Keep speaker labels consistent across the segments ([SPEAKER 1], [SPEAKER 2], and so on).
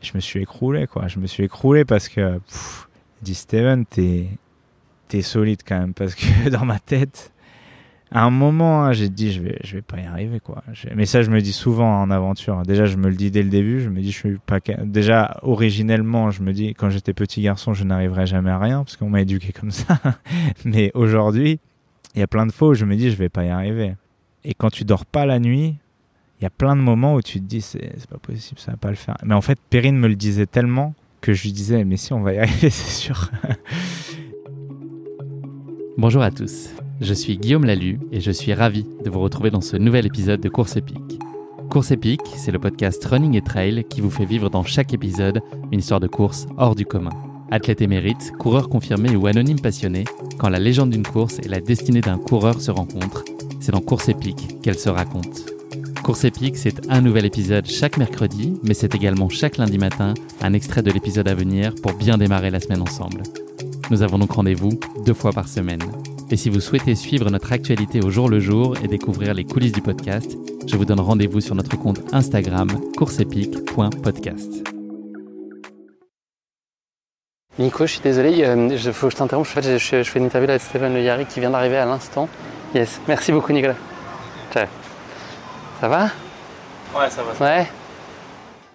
[SPEAKER 1] Je me suis écroulé, quoi. Je me suis écroulé parce que, pff, dit Steven, t'es, t'es solide quand même. Parce que dans ma tête, à un moment, hein, j'ai dit, je vais, je vais pas y arriver, quoi. Mais ça, je me dis souvent en aventure. Déjà, je me le dis dès le début. Je me dis, je suis pas. Déjà, originellement, je me dis, quand j'étais petit garçon, je n'arriverai jamais à rien parce qu'on m'a éduqué comme ça. Mais aujourd'hui, il y a plein de fois où je me dis, je vais pas y arriver. Et quand tu dors pas la nuit, il y a plein de moments où tu te dis, c'est pas possible, ça va pas le faire. Mais en fait, Perrine me le disait tellement que je lui disais, mais si, on va y arriver, c'est sûr.
[SPEAKER 2] Bonjour à tous, je suis Guillaume Lalu et je suis ravi de vous retrouver dans ce nouvel épisode de Course épique. Course épique, c'est le podcast Running et Trail qui vous fait vivre dans chaque épisode une histoire de course hors du commun. Athlète émérite, coureur confirmé ou anonyme passionné, quand la légende d'une course et la destinée d'un coureur se rencontrent, c'est dans Course épique qu'elle se raconte. Course épique, c'est un nouvel épisode chaque mercredi, mais c'est également chaque lundi matin un extrait de l'épisode à venir pour bien démarrer la semaine ensemble. Nous avons donc rendez-vous deux fois par semaine. Et si vous souhaitez suivre notre actualité au jour le jour et découvrir les coulisses du podcast, je vous donne rendez-vous sur notre compte Instagram courseepique.podcast.
[SPEAKER 3] Nico, je suis désolé, il faut que je t'interrompe. Je, fais une interview avec Stéphane Le qui vient d'arriver à l'instant. Yes, merci beaucoup Nicolas. Ciao. Ça va
[SPEAKER 4] Ouais, ça va.
[SPEAKER 3] Ouais.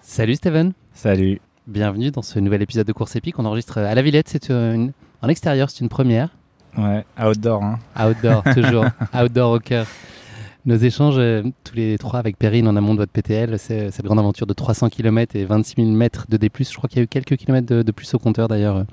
[SPEAKER 2] Salut Steven.
[SPEAKER 1] Salut.
[SPEAKER 2] Bienvenue dans ce nouvel épisode de Course épique. On enregistre à la Villette, c'est une... en extérieur, c'est une première.
[SPEAKER 1] Ouais, outdoor. Hein.
[SPEAKER 2] Outdoor, toujours. outdoor au cœur. Nos échanges, euh, tous les trois avec Perrine en amont de votre PTL, c'est cette grande aventure de 300 km et 26 000 mètres de D+. Je crois qu'il y a eu quelques kilomètres de, de plus au compteur d'ailleurs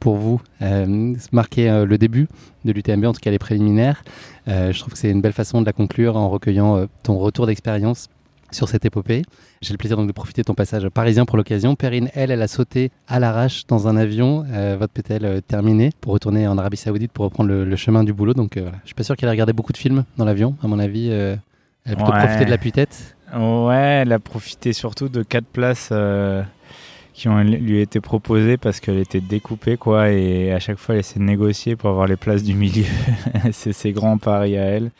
[SPEAKER 2] pour vous, euh, marquer euh, le début de l'UTMB, en tout cas les préliminaires. Euh, je trouve que c'est une belle façon de la conclure en recueillant ton retour d'expérience sur cette épopée. J'ai le plaisir donc de profiter de ton passage parisien pour l'occasion. Perrine, elle, elle a sauté à l'arrache dans un avion, votre PTL euh, terminé, pour retourner en Arabie Saoudite pour reprendre le, le chemin du boulot. Donc voilà, je suis pas sûr qu'elle a regardé beaucoup de films dans l'avion, à mon avis. elle a plutôt
[SPEAKER 1] Ouais.
[SPEAKER 2] profité de la tête
[SPEAKER 1] Ouais, elle a profité surtout de quatre places qui ont lui été proposées parce qu'elle était découpée, quoi. Et à chaque fois, elle essaie de négocier pour avoir les places du milieu. c'est ses grands paris à elle.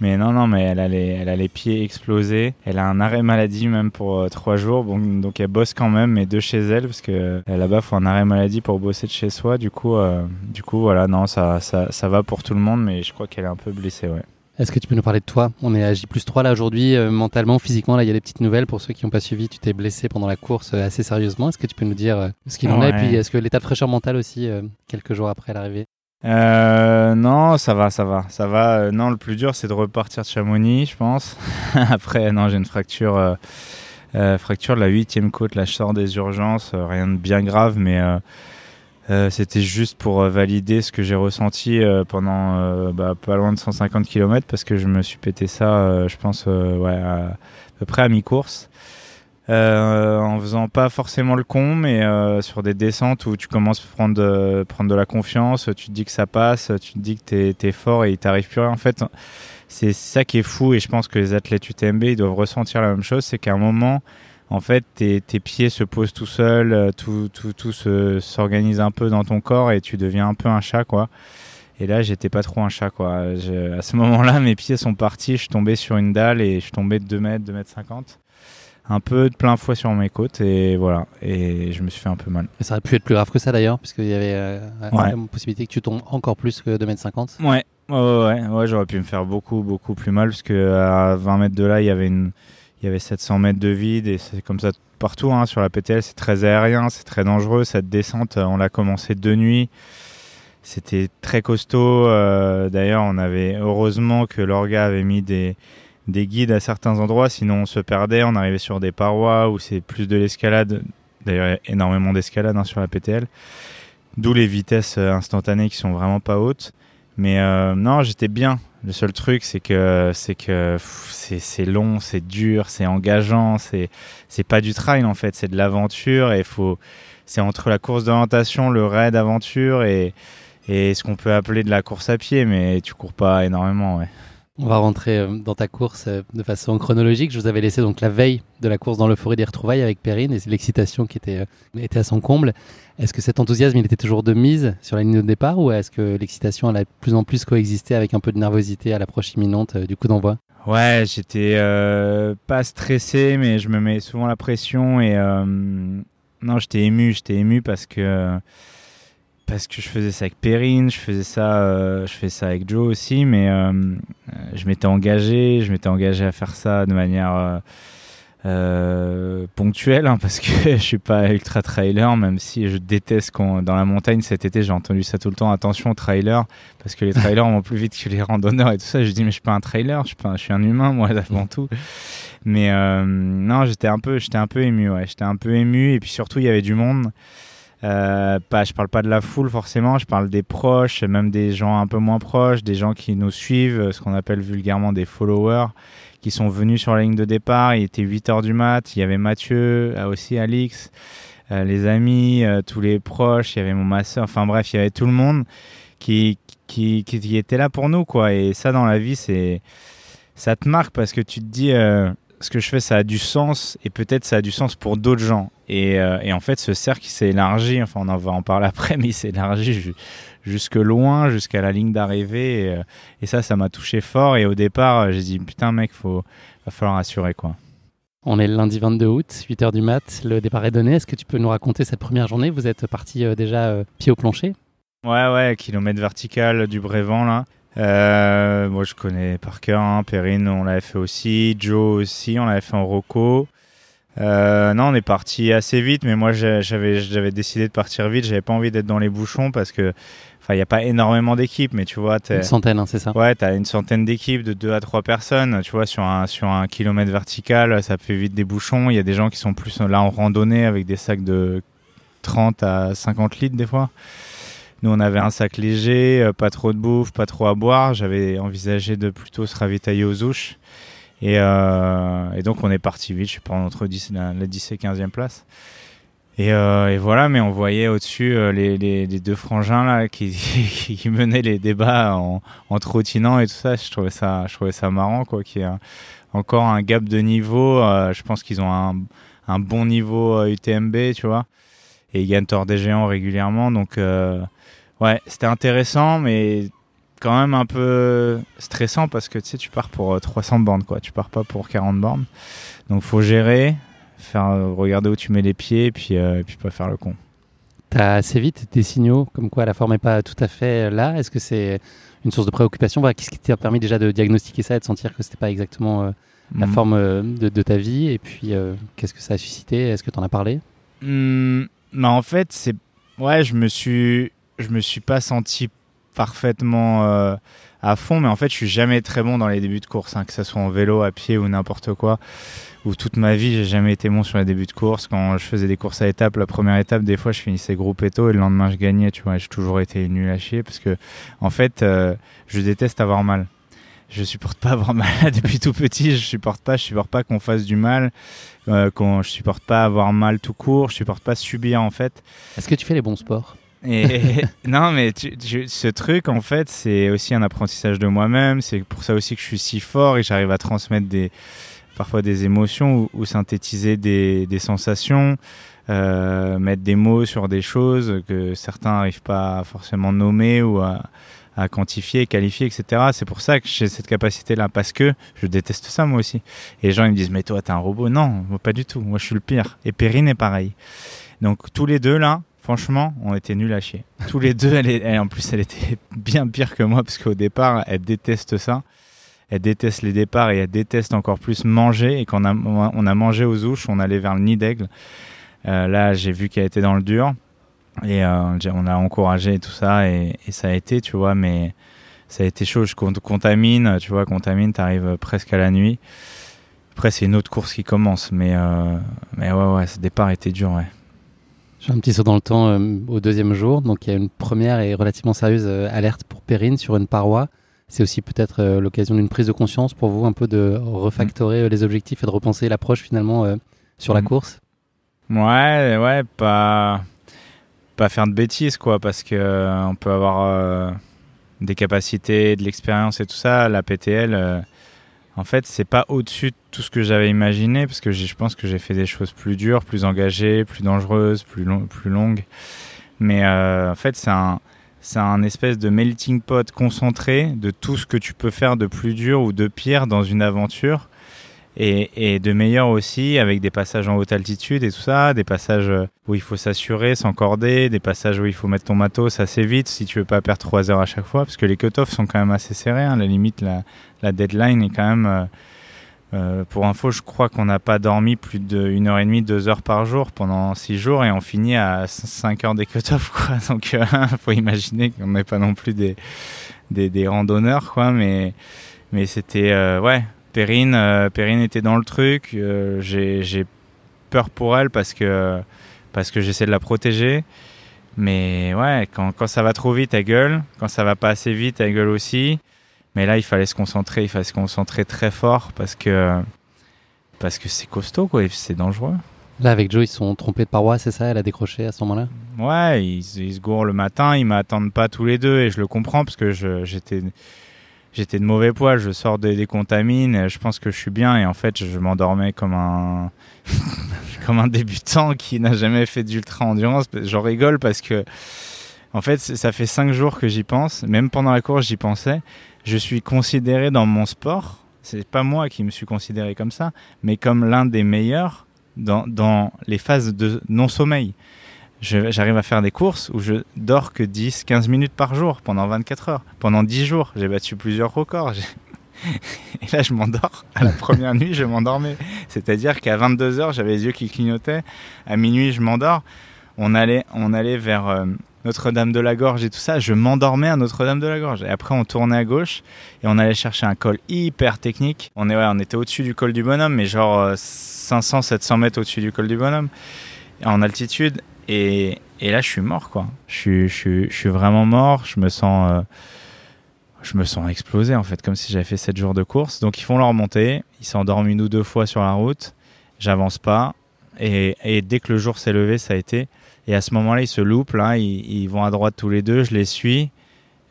[SPEAKER 1] Mais non, non, mais elle a les, elle a les pieds explosés. Elle a un arrêt maladie même pour euh, trois jours. Bon, donc elle bosse quand même, mais de chez elle, parce que euh, là-bas, faut un arrêt maladie pour bosser de chez soi. Du coup, euh, du coup, voilà, non, ça, ça, ça va pour tout le monde, mais je crois qu'elle est un peu blessée, ouais.
[SPEAKER 2] Est-ce que tu peux nous parler de toi? On est à J 3 là aujourd'hui, euh, mentalement, physiquement, là il y a des petites nouvelles pour ceux qui n'ont pas suivi. Tu t'es blessé pendant la course euh, assez sérieusement. Est-ce que tu peux nous dire euh, ce qu'il en est? Et puis est-ce que l'état de fraîcheur mentale aussi, quelques jours après l'arrivée?
[SPEAKER 1] Non, ça va, ça va, ça va. Non, le plus dur, c'est de repartir de Chamonix, je pense. Après, non, j'ai une fracture, fracture de la huitième côte. Là, je sors des urgences, rien de bien grave, mais euh, c'était juste pour euh, valider ce que j'ai ressenti euh, pendant bah, pas loin de 150 km parce que je me suis pété ça, je pense, ouais, à, peu près à mi-course. En faisant pas forcément le con, mais sur des descentes où tu commences à prendre de, prendre de la confiance, tu te dis que ça passe, tu te dis que t'es es fort et il t'arrive plus rien. En fait, c'est ça qui est fou et je pense que les athlètes UTMB ils doivent ressentir la même chose, c'est qu'à un moment, en fait, tes, tes pieds se posent tout seuls, euh, tout, tout, tout se- s'organise un peu dans ton corps et tu deviens un peu un chat, quoi. Et là, j'étais pas trop un chat, quoi. Je- à ce moment-là, mes pieds sont partis, je suis tombé sur une dalle et je suis tombé de 2 mètres, 2 mètres 50 un peu de plein fouet sur mes côtes et voilà et je me suis fait un peu mal.
[SPEAKER 2] Ça aurait pu être plus grave que ça d'ailleurs, puisqu'il y avait euh,
[SPEAKER 1] Ouais.
[SPEAKER 2] une possibilité que tu tombes encore plus que 2m50.
[SPEAKER 1] Ouais, ouais, ouais, ouais, j'aurais pu me faire beaucoup, beaucoup plus mal parce que à 20 mètres de là, il y avait une, il y avait 700 mètres de vide et c'est comme ça partout hein, sur la PTL. C'est très aérien, c'est très dangereux. Cette descente, on l'a commencé de nuit. C'était très costaud. Euh, d'ailleurs, on avait heureusement que l'orga avait mis des, des guides à certains endroits, sinon on se perdait. On arrivait sur des parois où c'est plus de l'escalade. D'ailleurs, énormément d'escalade hein, sur la PTL. D'où les vitesses euh, instantanées qui sont vraiment pas hautes. Mais euh, non, j'étais bien. Le seul truc, c'est que c'est que c'est long, c'est dur, c'est engageant, c'est c'est pas du trail en fait, c'est de l'aventure et faut c'est entre la course d'orientation, le raid aventure et et ce qu'on peut appeler de la course à pied, mais tu cours pas énormément, ouais.
[SPEAKER 3] On va rentrer euh, dans ta course euh, de façon chronologique. Je vous avais laissé donc la veille de la course dans l'euphorie des retrouvailles avec Perrine et l'excitation qui était, était à son comble. Est-ce que cet enthousiasme, il était toujours de mise sur la ligne de départ ou est-ce que l'excitation, elle a de plus en plus coexisté avec un peu de nervosité à l'approche imminente euh, du coup d'envoi?
[SPEAKER 1] Ouais, j'étais euh, pas stressé, mais je me mets souvent la pression et euh, non, j'étais ému, j'étais ému parce que parce que je faisais ça avec Perrine, je faisais ça, je fais ça avec Joe aussi, mais je m'étais engagé, je m'étais engagé à faire ça de manière euh, ponctuel hein, parce que je suis pas ultra trailer même si je déteste quand dans la montagne cet été j'ai entendu ça tout le temps attention trailer parce que les trailers vont plus vite que les randonneurs et tout ça. Je dis mais je suis pas un trailer je suis pas je suis un humain moi avant tout. Mais euh, non j'étais un peu j'étais un peu ému ouais j'étais un peu ému et puis surtout il y avait du monde euh, pas, je parle pas de la foule forcément, je parle des proches, même des gens un peu moins proches, des gens qui nous suivent, ce qu'on appelle vulgairement des followers qui sont venus sur la ligne de départ. Il était 8 heures du mat. Il y avait Mathieu, euh, aussi Alix, euh, les amis, euh, tous les proches. Il y avait mon masseur. Enfin bref, il y avait tout le monde qui, qui, qui, était là pour nous. quoi. Et ça, dans la vie, c'est ça te marque parce que tu te dis ce que je fais, ça a du sens et peut-être ça a du sens pour d'autres gens. Et, et, en fait, ce cercle s'est élargi. Enfin, on en va en parler après, mais il s'est élargi jusque loin, jusqu'à la ligne d'arrivée. Et, euh, et, ça, ça m'a touché fort. Et au départ, euh, j'ai dit putain, mec, faut, va falloir assurer quoi.
[SPEAKER 3] On est le lundi 22 août, 8h du mat, le départ est donné. Est-ce que tu peux nous raconter cette première journée? Vous êtes parti euh, déjà pied au plancher?
[SPEAKER 1] Ouais, ouais, kilomètre vertical du Brévent là. Euh, moi, je connais par cœur. Hein. Perrine, on l'avait fait aussi. Joe aussi, on l'avait fait en Rocco. Euh, non, on est parti assez vite, mais moi j'avais j'avais décidé de partir vite. J'avais pas envie d'être dans les bouchons parce que Enfin, il a pas énormément d'équipes, mais tu vois.
[SPEAKER 3] Une centaine, hein, c'est ça?
[SPEAKER 1] Ouais, tu as une centaine d'équipes de 2 à 3 personnes. Tu vois, sur un, sur un kilomètre vertical, ça fait vite des bouchons. Il y a des gens qui sont plus là en randonnée avec des sacs de 30 à 50 litres des fois. Nous, on avait un sac léger, euh, pas trop de bouffe, pas trop à boire. J'avais envisagé de plutôt se ravitailler aux ouches. Et, euh, et donc, on est parti vite. Je suis pas entre 10, la, la 10 et 15e place. Et, euh, et, voilà, mais on voyait au-dessus euh, les, deux frangins là qui, menaient les débats en, trottinant et tout ça. Je trouvais ça, je trouvais ça marrant quoi. Qu'il y a encore un gap de niveau. Je pense qu'ils ont un, bon niveau UTMB, tu vois. Et ils gagnent tort des géants régulièrement. Donc ouais, c'était intéressant, mais quand même un peu stressant parce que tu sais, tu pars pour 300 bornes quoi. Tu pars pas pour 40 bornes. Donc faut gérer faire euh, regarder où tu mets les pieds et puis, euh, et puis pas faire le con.
[SPEAKER 3] Tu as assez vite des signaux comme quoi la forme n'est pas tout à fait là. Est-ce que c'est une source de préoccupation? Voilà, Qu'est-ce qui t'a permis déjà de diagnostiquer ça et de sentir que c'était pas exactement euh, la mm. forme de, de, ta vie? Et puis qu'est-ce que ça a suscité? Est-ce que tu en as parlé?
[SPEAKER 1] Mmh, bah En fait, c'est ouais, je me suis je me suis pas senti parfaitement à fond, mais en fait, je suis jamais très bon dans les débuts de course, hein, que ce soit en vélo, à pied ou n'importe quoi où toute ma vie, j'ai jamais été bon sur les débuts de course. Quand je faisais des courses à étapes, la première étape, des fois, je finissais groupe et et le lendemain, je gagnais. Tu vois, j'ai toujours été nul à chier parce que, en fait, euh, je déteste avoir mal. Je supporte pas avoir mal depuis tout petit. Je supporte pas, je supporte pas qu'on fasse du mal. Euh, qu'on, je supporte pas avoir mal tout court. Je supporte pas subir en fait.
[SPEAKER 3] Est-ce que tu fais les bons sports?
[SPEAKER 1] Et non, mais ce truc, en fait, c'est aussi un apprentissage de moi-même. C'est pour ça aussi que je suis si fort et j'arrive à transmettre des, parfois des émotions ou, synthétiser des, sensations, euh, mettre des mots sur des choses que certains n'arrivent pas à forcément nommer ou à, à quantifier, qualifier, etc. C'est pour ça que j'ai cette capacité-là, parce que je déteste ça moi aussi. Et les gens ils me disent, mais toi t'es un robot. Non, moi, pas du tout. Moi je suis le pire. Et Perrine est pareil. Donc tous les deux là, franchement, on était nuls à chier. Tous les deux, elle, est, en plus elle était bien pire que moi, parce qu'au départ, elle déteste ça. elle déteste les départs et elle déteste encore plus manger. Et quand on a, mangé aux ouches, on allait vers le nid d'aigle. Euh, là, j'ai vu qu'elle était dans le dur et euh, on a encouragé tout ça et, et, ça a été, tu vois, mais ça a été chaud. Je contamine, tu vois, contamine, t'arrives presque à la nuit. Après, c'est une autre course qui commence, mais, euh, mais ouais, ouais, ce départ était dur, ouais.
[SPEAKER 3] Je fais un petit saut dans le temps euh, au deuxième jour. Donc, il y a une première et relativement sérieuse euh, alerte pour Perrine sur une paroi. C'est aussi peut-être euh, l'occasion d'une prise de conscience pour vous, un peu de refactorer les objectifs et de repenser l'approche finalement sur la
[SPEAKER 1] Mm.
[SPEAKER 3] course.
[SPEAKER 1] Ouais, ouais, pas pas faire de bêtises quoi, parce que on peut avoir des capacités, de l'expérience et tout ça. La PTL, en fait, c'est pas au-dessus de tout ce que j'avais imaginé, parce que je pense que j'ai fait des choses plus dures, plus engagées, plus dangereuses, plus plus longues. Mais euh, en fait, c'est un c'est un espèce de melting pot concentré de tout ce que tu peux faire de plus dur ou de pire dans une aventure et, de meilleur aussi avec des passages en haute altitude et tout ça, des passages où il faut s'assurer, s'encorder, des passages où il faut mettre ton matos assez vite si tu veux pas perdre 3 heures à chaque fois, parce que les cut-offs sont quand même assez serrés. hein. La limite, la, deadline est quand même. euh, euh, pour info, je crois qu'on n'a pas dormi plus 1 heure et demie, 2 heures par jour pendant 6 jours et on finit à 5 heures des cut-offs, quoi. Donc, euh, faut imaginer qu'on n'est pas non plus des, randonneurs, quoi. Mais, c'était, euh, ouais, Perrine, euh, Perrine était dans le truc. euh, j'ai, j'ai peur pour elle parce que, parce que j'essaie de la protéger. Mais ouais, quand, quand ça va trop vite, elle gueule. Quand ça va pas assez vite, elle gueule aussi. Mais là, il fallait se concentrer. Il fallait se concentrer très fort parce que, parce que c'est costaud, quoi. C'est dangereux.
[SPEAKER 3] Là, avec Joe, ils sont trompés de paroi, c'est ça? Elle a décroché à ce moment-là?
[SPEAKER 1] Ouais, ils, ils se gourent le matin, ils m'attendent pas tous les deux et je le comprends parce que je- j'étais j'étais de mauvais poids, je sors des, des contamines, je pense que je suis bien et en fait je, m'endormais comme un comme un débutant qui n'a jamais fait d'ultra endurance. J'en rigole parce que en fait ça fait cinq jours que j'y pense, même pendant la course j'y pensais. Je suis considéré dans mon sport, c'est pas moi qui me suis considéré comme ça, mais comme l'un des meilleurs dans, dans les phases de non-sommeil. Je- J'arrive à faire des courses où je dors que 10-15 minutes par jour pendant 24 heures. Pendant 10 jours, j'ai battu plusieurs records. Et là, je m'endors. À la première nuit, je m'endormais. C'est-à-dire qu'à 22 heures, j'avais les yeux qui clignotaient. À minuit, je m'endors. On allait, on allait vers euh, Notre-Dame de la Gorge et tout ça. Je m'endormais à Notre-Dame de la Gorge. Et après, on tournait à gauche et on allait chercher un col hyper technique. On, est, on était au-dessus du col du bonhomme, mais genre 500-700 mètres au-dessus du col du bonhomme, en altitude. Et, là, je suis mort, quoi. Je suis, vraiment mort. Je me sens, euh, je me sens explosé, en fait, comme si j'avais fait 7 jours de course. Donc, ils font leur montée. Ils s'endorment une ou deux fois sur la route. J'avance pas. Et, dès que le jour s'est levé, ça a été. Et à ce moment-là, ils se loupent. Là, ils vont à droite tous les deux. Je les suis.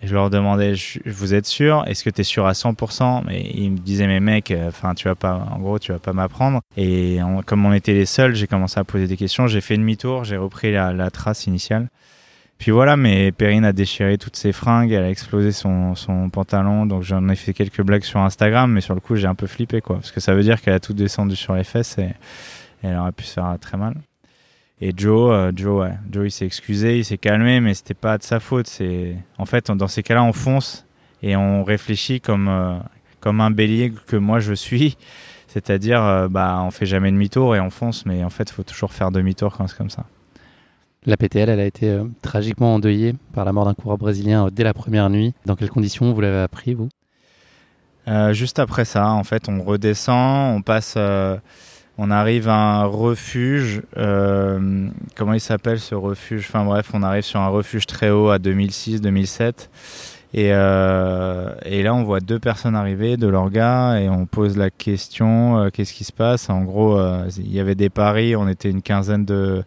[SPEAKER 1] Et je leur demandais, je- vous êtes sûr? Est-ce que tu es sûr à 100% Mais ils me disaient, mais mec, enfin, tu vas pas, en gros, tu vas pas m'apprendre. Et comme on était les seuls, j'ai commencé à poser des questions. J'ai fait demi-tour, j'ai repris la, trace initiale. Puis voilà, mais Perrine a déchiré toutes ses fringues, elle a explosé son, son pantalon. Donc j'en ai fait quelques blagues sur Instagram, mais sur le coup, j'ai un peu flippé, quoi. Parce que ça veut dire qu'elle a tout descendu sur les fesses et, et elle aurait pu se faire très mal. Et Joe, euh, Joe, ouais. Joe, il s'est excusé, il s'est calmé, mais c'était pas de sa faute. C'est, en fait, dans ces cas-là, on fonce et on réfléchit comme, euh, comme un bélier que moi je suis. C'est-à-dire, euh, bah, on fait jamais demi-tour et on fonce, mais en fait, il faut toujours faire demi-tour quand c'est comme ça.
[SPEAKER 3] La PTL, elle a été euh, tragiquement endeuillée par la mort d'un coureur brésilien dès la première nuit. Dans quelles conditions vous l'avez appris, vous?
[SPEAKER 1] Juste après ça, en fait, on redescend, on passe, on arrive à un refuge. euh, comment il s'appelle ce refuge? Enfin bref, on arrive sur un refuge très haut à 2006-2007. Et, euh, et là, on voit deux personnes arriver, de leurs gars, et on pose la question euh, qu'est-ce qui se passe? En gros, euh, il y avait des paris, on était une quinzaine de,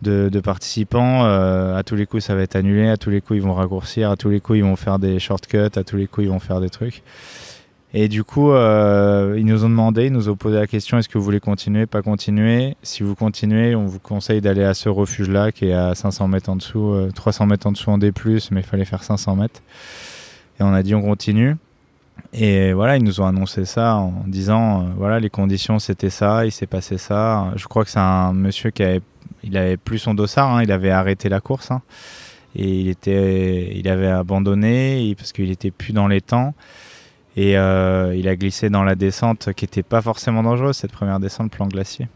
[SPEAKER 1] de, participants. à tous les coups, ça va être annulé. À tous les coups, ils vont raccourcir. À tous les coups, ils vont faire des shortcuts. À tous les coups, ils vont faire des trucs. Et du coup, euh, ils nous ont demandé, ils nous ont posé la question est-ce que vous voulez continuer, pas continuer? Si vous continuez, on vous conseille d'aller à ce refuge-là qui est à 500 mètres en dessous, euh, 300 mètres en dessous en D+, mais il fallait faire 500 mètres. Et on a dit on continue. Et voilà, ils nous ont annoncé ça en disant euh, voilà, les conditions c'était ça, il s'est passé ça. Je crois que c'est un monsieur qui avait, il avait plus son dossard, hein, il avait arrêté la course. hein. et il était, il avait abandonné parce qu'il était plus dans les temps. Et il a glissé dans la descente qui était pas forcément dangereuse, cette première descente plan glacier.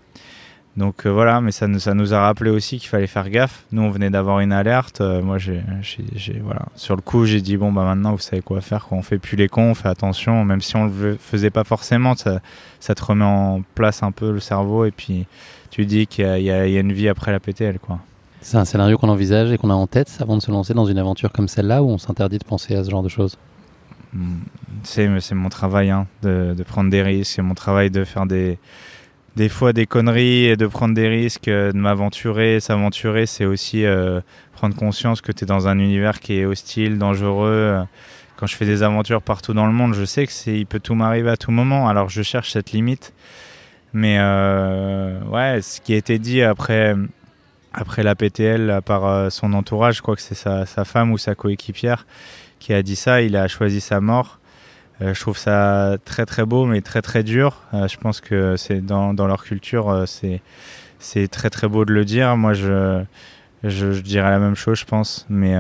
[SPEAKER 1] Donc euh, voilà, mais ça nous, a rappelé aussi qu'il fallait faire gaffe. Nous, on venait d'avoir une alerte. Euh, moi. Sur le coup, j'ai dit bon bah maintenant, vous savez quoi faire. Quoi. On fait plus les cons, on fait attention. Même si on le faisait pas forcément, ça, te remet en place un peu le cerveau et puis tu dis qu'il y a, y a, une vie après la PTL, quoi.
[SPEAKER 3] C'est un scénario qu'on envisage et qu'on a en tête avant de se lancer dans une aventure comme celle-là où on s'interdit de penser à ce genre de choses?
[SPEAKER 1] C'est, mon travail hein, de, de prendre des risques. C'est mon travail de faire des des fois des conneries et de prendre des risques, euh, de m'aventurer. S'aventurer, c'est aussi euh, prendre conscience que tu es dans un univers qui est hostile, dangereux. Quand je fais des aventures partout dans le monde, je sais que c'est, il peut tout m'arriver à tout moment. Alors je cherche cette limite. Mais euh, ouais, ce qui a été dit après, après la PTL par son entourage, je crois que c'est sa, sa femme ou sa coéquipière qui a dit ça. Il a choisi sa mort. Euh, je trouve ça très très beau, mais très très dur. Euh, je pense que c'est dans, leur culture, euh, c'est très très beau de le dire. Moi, je, je, dirais la même chose, je pense. Mais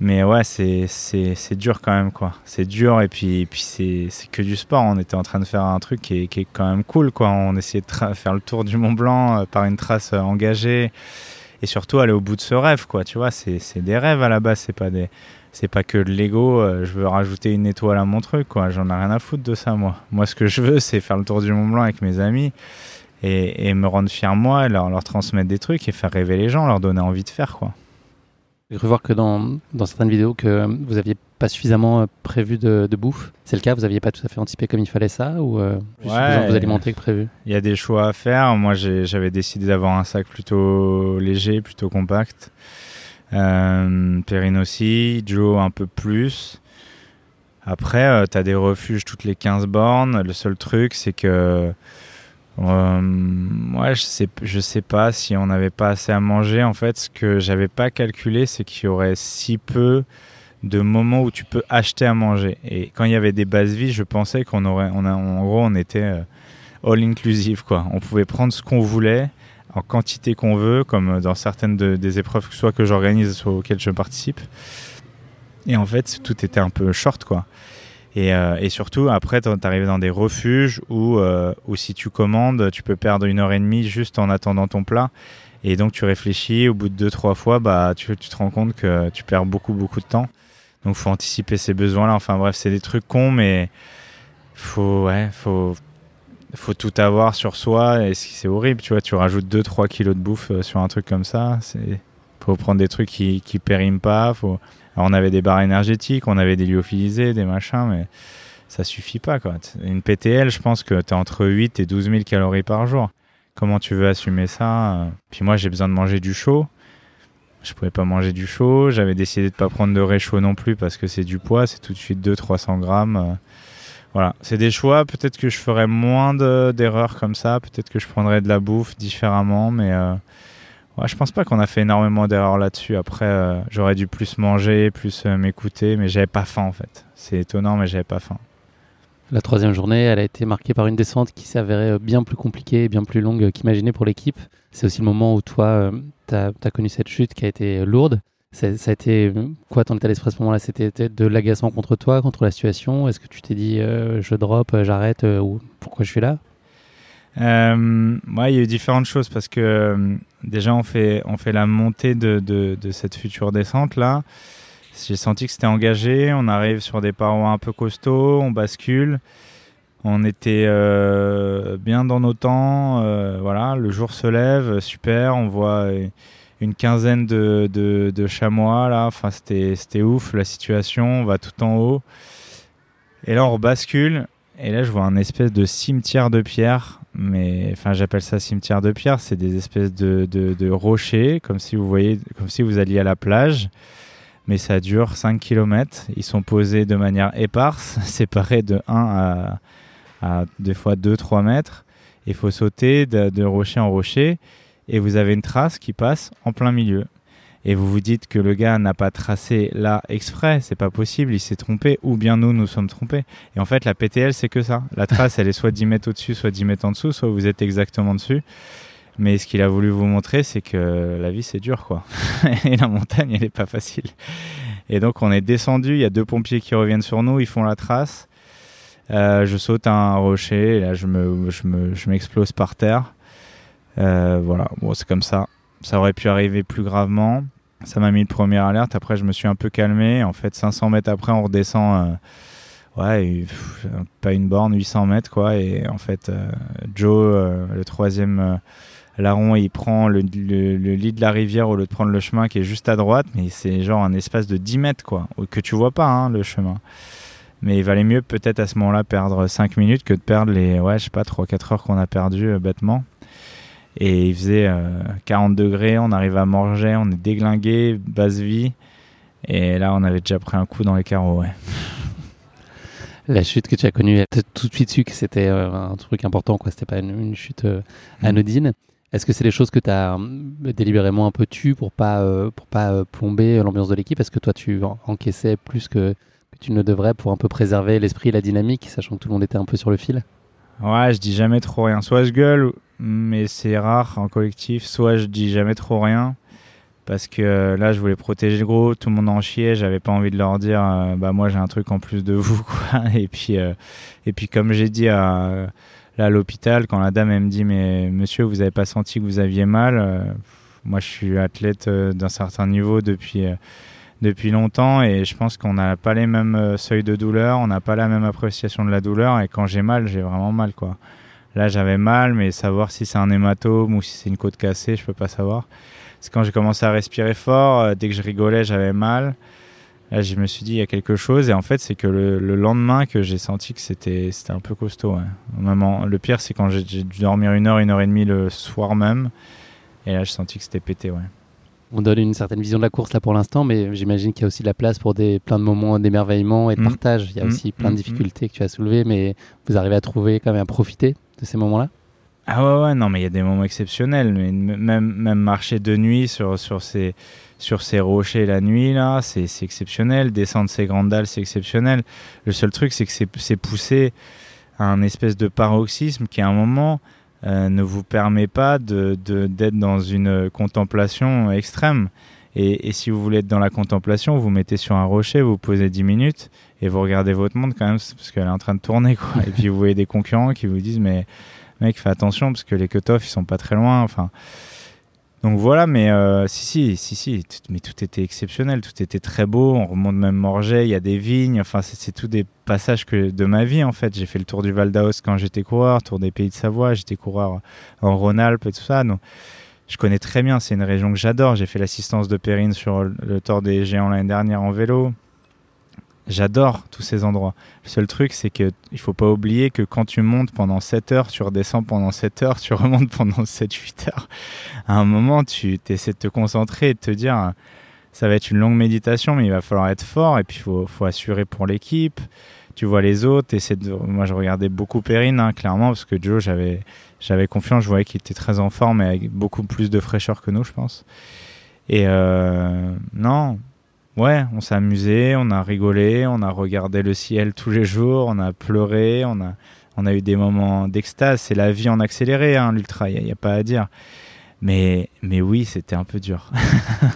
[SPEAKER 1] mais ouais, c'est dur quand même quoi. C'est dur et puis puis c'est que du sport. On était en train de faire un truc qui est, qui est quand même cool quoi. On essayait de faire le tour du Mont Blanc par une trace engagée et surtout aller au bout de ce rêve quoi. Tu vois, c'est des rêves à la base. C'est pas des c'est pas que de l'ego, euh, je veux rajouter une étoile à mon truc, quoi. J'en ai rien à foutre de ça, moi. Moi, ce que je veux, c'est faire le tour du Mont Blanc avec mes amis et, me rendre fier, moi, leur, leur transmettre des trucs et faire rêver les gens, leur donner envie de faire, quoi.
[SPEAKER 3] J'ai cru voir que dans, dans, certaines vidéos que vous aviez pas suffisamment euh, prévu de, bouffe. C'est le cas Vous aviez pas tout à fait anticipé comme il fallait ça ou euh,
[SPEAKER 1] juste ouais,
[SPEAKER 3] vous alimenter que prévu?
[SPEAKER 1] Il y a des choix à faire. Moi, j'avais décidé d'avoir un sac plutôt léger, plutôt compact. Euh, Perrine aussi, Joe un peu plus. Après, euh, tu as des refuges toutes les 15 bornes. Le seul truc, c'est que. Euh, je sais, sais pas si on n'avait pas assez à manger. En fait, ce que j'avais pas calculé, c'est qu'il y aurait si peu de moments où tu peux acheter à manger. Et quand il y avait des bases vies, je pensais qu'on aurait, en gros, on était all inclusive quoi. On pouvait prendre ce qu'on voulait en quantité qu'on veut, comme dans certaines des épreuves, soit que j'organise, soit auxquelles je participe. Et en fait, tout était un peu short, quoi. Et, euh, surtout, après, tu arrives dans des refuges où, euh, où si tu commandes, tu peux perdre une heure et demie juste en attendant ton plat. Et donc, tu réfléchis, au bout de deux, trois fois, bah, tu, tu te rends compte que tu perds beaucoup, beaucoup de temps. Donc, faut anticiper ces besoins-là. Enfin, bref, c'est des trucs cons, mais faut, ouais, faut, faut tout avoir sur soi et c'est horrible, tu vois, tu rajoutes 2-3 kilos de bouffe euh, sur un truc comme ça, c'est faut prendre des trucs qui, qui périment pas, faut... On avait des barres énergétiques, on avait des lyophilisés, des machins, mais ça suffit pas. Une PTL, je pense que tu es entre 8 et 12 000 calories par jour. Comment tu veux assumer ça euh? Puis moi j'ai besoin de manger du chaud. Je pouvais pas manger du chaud, j'avais décidé de pas prendre de réchaud non plus parce que c'est du poids, c'est tout de suite 200-300 grammes. Euh. Voilà, c'est des choix. Peut-être que je ferais moins d'erreurs comme ça. Peut-être que je prendrais de la bouffe différemment. Mais euh, ouais, je pense pas qu'on a fait énormément d'erreurs là-dessus. Après, euh, j'aurais dû plus manger, plus euh, m'écouter. Mais j'avais pas faim en fait. C'est étonnant, mais j'avais pas faim.
[SPEAKER 3] La troisième journée, elle a été marquée par une descente qui s'avérait bien plus compliquée et bien plus longue qu'imaginé pour l'équipe. C'est aussi le moment où toi, tu as, connu cette chute qui a été lourde. Ça, a été quoi ton état d'esprit à ce moment-là? C'était de l'agacement contre toi, contre la situation? Est-ce que tu t'es dit euh, je drop, euh, j'arrête euh, ou pourquoi je suis là?
[SPEAKER 1] Euh, ouais, il y a eu différentes choses parce que déjà on fait on fait la montée de, de, de cette future descente là. J'ai senti que c'était engagé. On arrive sur des parois un peu costauds, on bascule. On était bien dans nos temps. voilà, le jour se lève, super. On voit une quinzaine de, chamois là. Enfin, c'était, ouf la situation. On va tout en haut. Et là, on bascule. Et là, je vois un espèce de cimetière de pierre. Mais enfin, j'appelle ça cimetière de pierre. C'est des espèces de, rochers, comme si vous voyez, comme si vous alliez à la plage. Mais ça dure 5 km. Ils sont posés de manière éparse, séparés de 1 à, à fois 2-3 mètres. Il faut sauter de rocher en rocher et vous avez une trace qui passe en plein milieu. Et vous vous dites que le gars n'a pas tracé là exprès, c'est pas possible, il s'est trompé, ou bien nous nous sommes trompés. Et en fait, la PTL, c'est que ça. La trace, elle est soit 10 mètres au-dessus, soit 10 mètres en dessous, soit vous êtes exactement dessus. Mais ce qu'il a voulu vous montrer, c'est que la vie, c'est dur, quoi. et la montagne, elle est pas facile. Et donc, on est descendu, il y a deux pompiers qui reviennent sur nous, ils font la trace. je saute un rocher là je me, je me, je m'explose par terre. Voilà, bon, c'est comme ça. Ça aurait pu arriver plus gravement. Ça m'a mis le premier alerte. Après, je me suis un peu calmé. En fait, 500 mètres après, on redescend ouais, pas une borne, 800 mètres, quoi. Et en fait, euh, Joe, euh, le troisième euh, larron, il prend le, lit de la rivière au lieu de prendre le chemin qui est juste à droite, mais c'est genre un espace de 10 mètres, quoi, que tu vois pas, hein, le chemin. Mais il valait mieux peut-être à ce moment-là perdre 5 minutes que de perdre les, ouais, je sais pas, 3-4 heures qu'on a perdu bêtement. Et il faisait 40 degrés, on arrive à manger, on est déglingué, basse vie. Et là, on avait déjà pris un coup dans les carreaux, ouais
[SPEAKER 3] la chute que tu as connue tout de suite su que c'était euh, un truc important, quoi. C'était pas une, chute euh, mm. anodine. Est-ce que c'est des choses que tu as euh, délibérément un peu tues pour pas pour pas plomber l'ambiance de l'équipe? Est-ce que toi tu encaissais plus que, tu ne devrais pour un peu préserver l'esprit et la dynamique, sachant que tout le monde était un peu sur le fil?
[SPEAKER 1] Ouais, je dis jamais trop rien. Soit je gueule, mais c'est rare en collectif. Soit je dis jamais trop rien parce que euh, là je voulais protéger le groupe, tout le monde en chiait, j'avais pas envie de leur dire euh, bah moi j'ai un truc en plus de vous quoi. Et puis euh, et puis comme j'ai dit à là à l'hôpital quand la dame elle me dit mais monsieur vous avez pas senti que vous aviez mal moi je suis athlète d'un certain niveau depuis depuis longtemps et je pense qu'on n'a pas les mêmes seuils de douleur, on n'a pas la même appréciation de la douleur et quand j'ai mal, j'ai vraiment mal quoi. Là, j'avais mal mais savoir si c'est un hématome ou si c'est une côte cassée, je peux pas savoir. C'est quand j'ai commencé à respirer fort, euh, dès que je rigolais, j'avais mal. Là, je me suis dit, il y a quelque chose. Et en fait, c'est que le, lendemain que j'ai senti que c'était un peu costaud. Ouais. le pire, c'est quand j'ai dû dormir une heure, une heure et demie le soir même. Et là, j'ai senti que c'était pété. Ouais.
[SPEAKER 3] On donne une certaine vision de la course là pour l'instant, mais j'imagine qu'il y a aussi de la place pour des, plein de moments d'émerveillement et de mmh. partage. Il y a mmh. aussi plein de mmh. difficultés que tu as soulevées, mais vous arrivez à trouver quand même à profiter ces moments-là?
[SPEAKER 1] Ah ouais, ouais, non, mais il y a des moments exceptionnels. Mais même, même marcher de nuit sur, sur, ces, sur ces rochers la nuit, là, c'est exceptionnel. Descendre ces grandes dalles, c'est exceptionnel. Le seul truc, c'est que c'est poussé à un espèce de paroxysme qui, à un moment, euh, ne vous permet pas de, d'être dans une contemplation extrême. Et, et, si vous voulez être dans la contemplation, vous mettez sur un rocher, vous posez 10 minutes et vous regardez votre monde quand même, parce qu'elle est en train de tourner. Quoi. Et puis vous voyez des concurrents qui vous disent, mais mec, fais attention parce que les cut-offs ils sont pas très loin. Enfin, donc voilà, mais euh, si, si, si, si, tout, mais tout était exceptionnel, tout était très beau. On remonte même Morget, il y a des vignes. Enfin, c'est tout des passages que de ma vie en fait. J'ai fait le tour du Val d'Aoste quand j'étais coureur, tour des Pays de Savoie, j'étais coureur en Rhône-Alpes et tout ça. Donc, je connais très bien. C'est une région que j'adore. J'ai fait l'assistance de Périne sur le Tour des Géants l'année dernière en vélo. J'adore tous ces endroits. Le seul truc, c'est qu'il ne faut pas oublier que quand tu montes pendant 7 heures, tu redescends pendant 7 heures, tu remontes pendant 7-8 heures. À un moment, tu essaies de te concentrer et de te dire, ça va être une longue méditation, mais il va falloir être fort et puis il faut, faut, assurer pour l'équipe. Tu vois les autres. De... Moi, je regardais beaucoup Perrine, hein, clairement, parce que Joe, j'avais, j'avais confiance. Je voyais qu'il était très en forme et avec beaucoup plus de fraîcheur que nous, je pense. Et euh, non, Ouais, on s'est amusé, on a rigolé, on a regardé le ciel tous les jours, on a pleuré, on a, on a eu des moments d'extase. C'est la vie en accéléré, hein, l'ultra, il n'y a, pas à dire. Mais, mais oui, c'était un peu dur.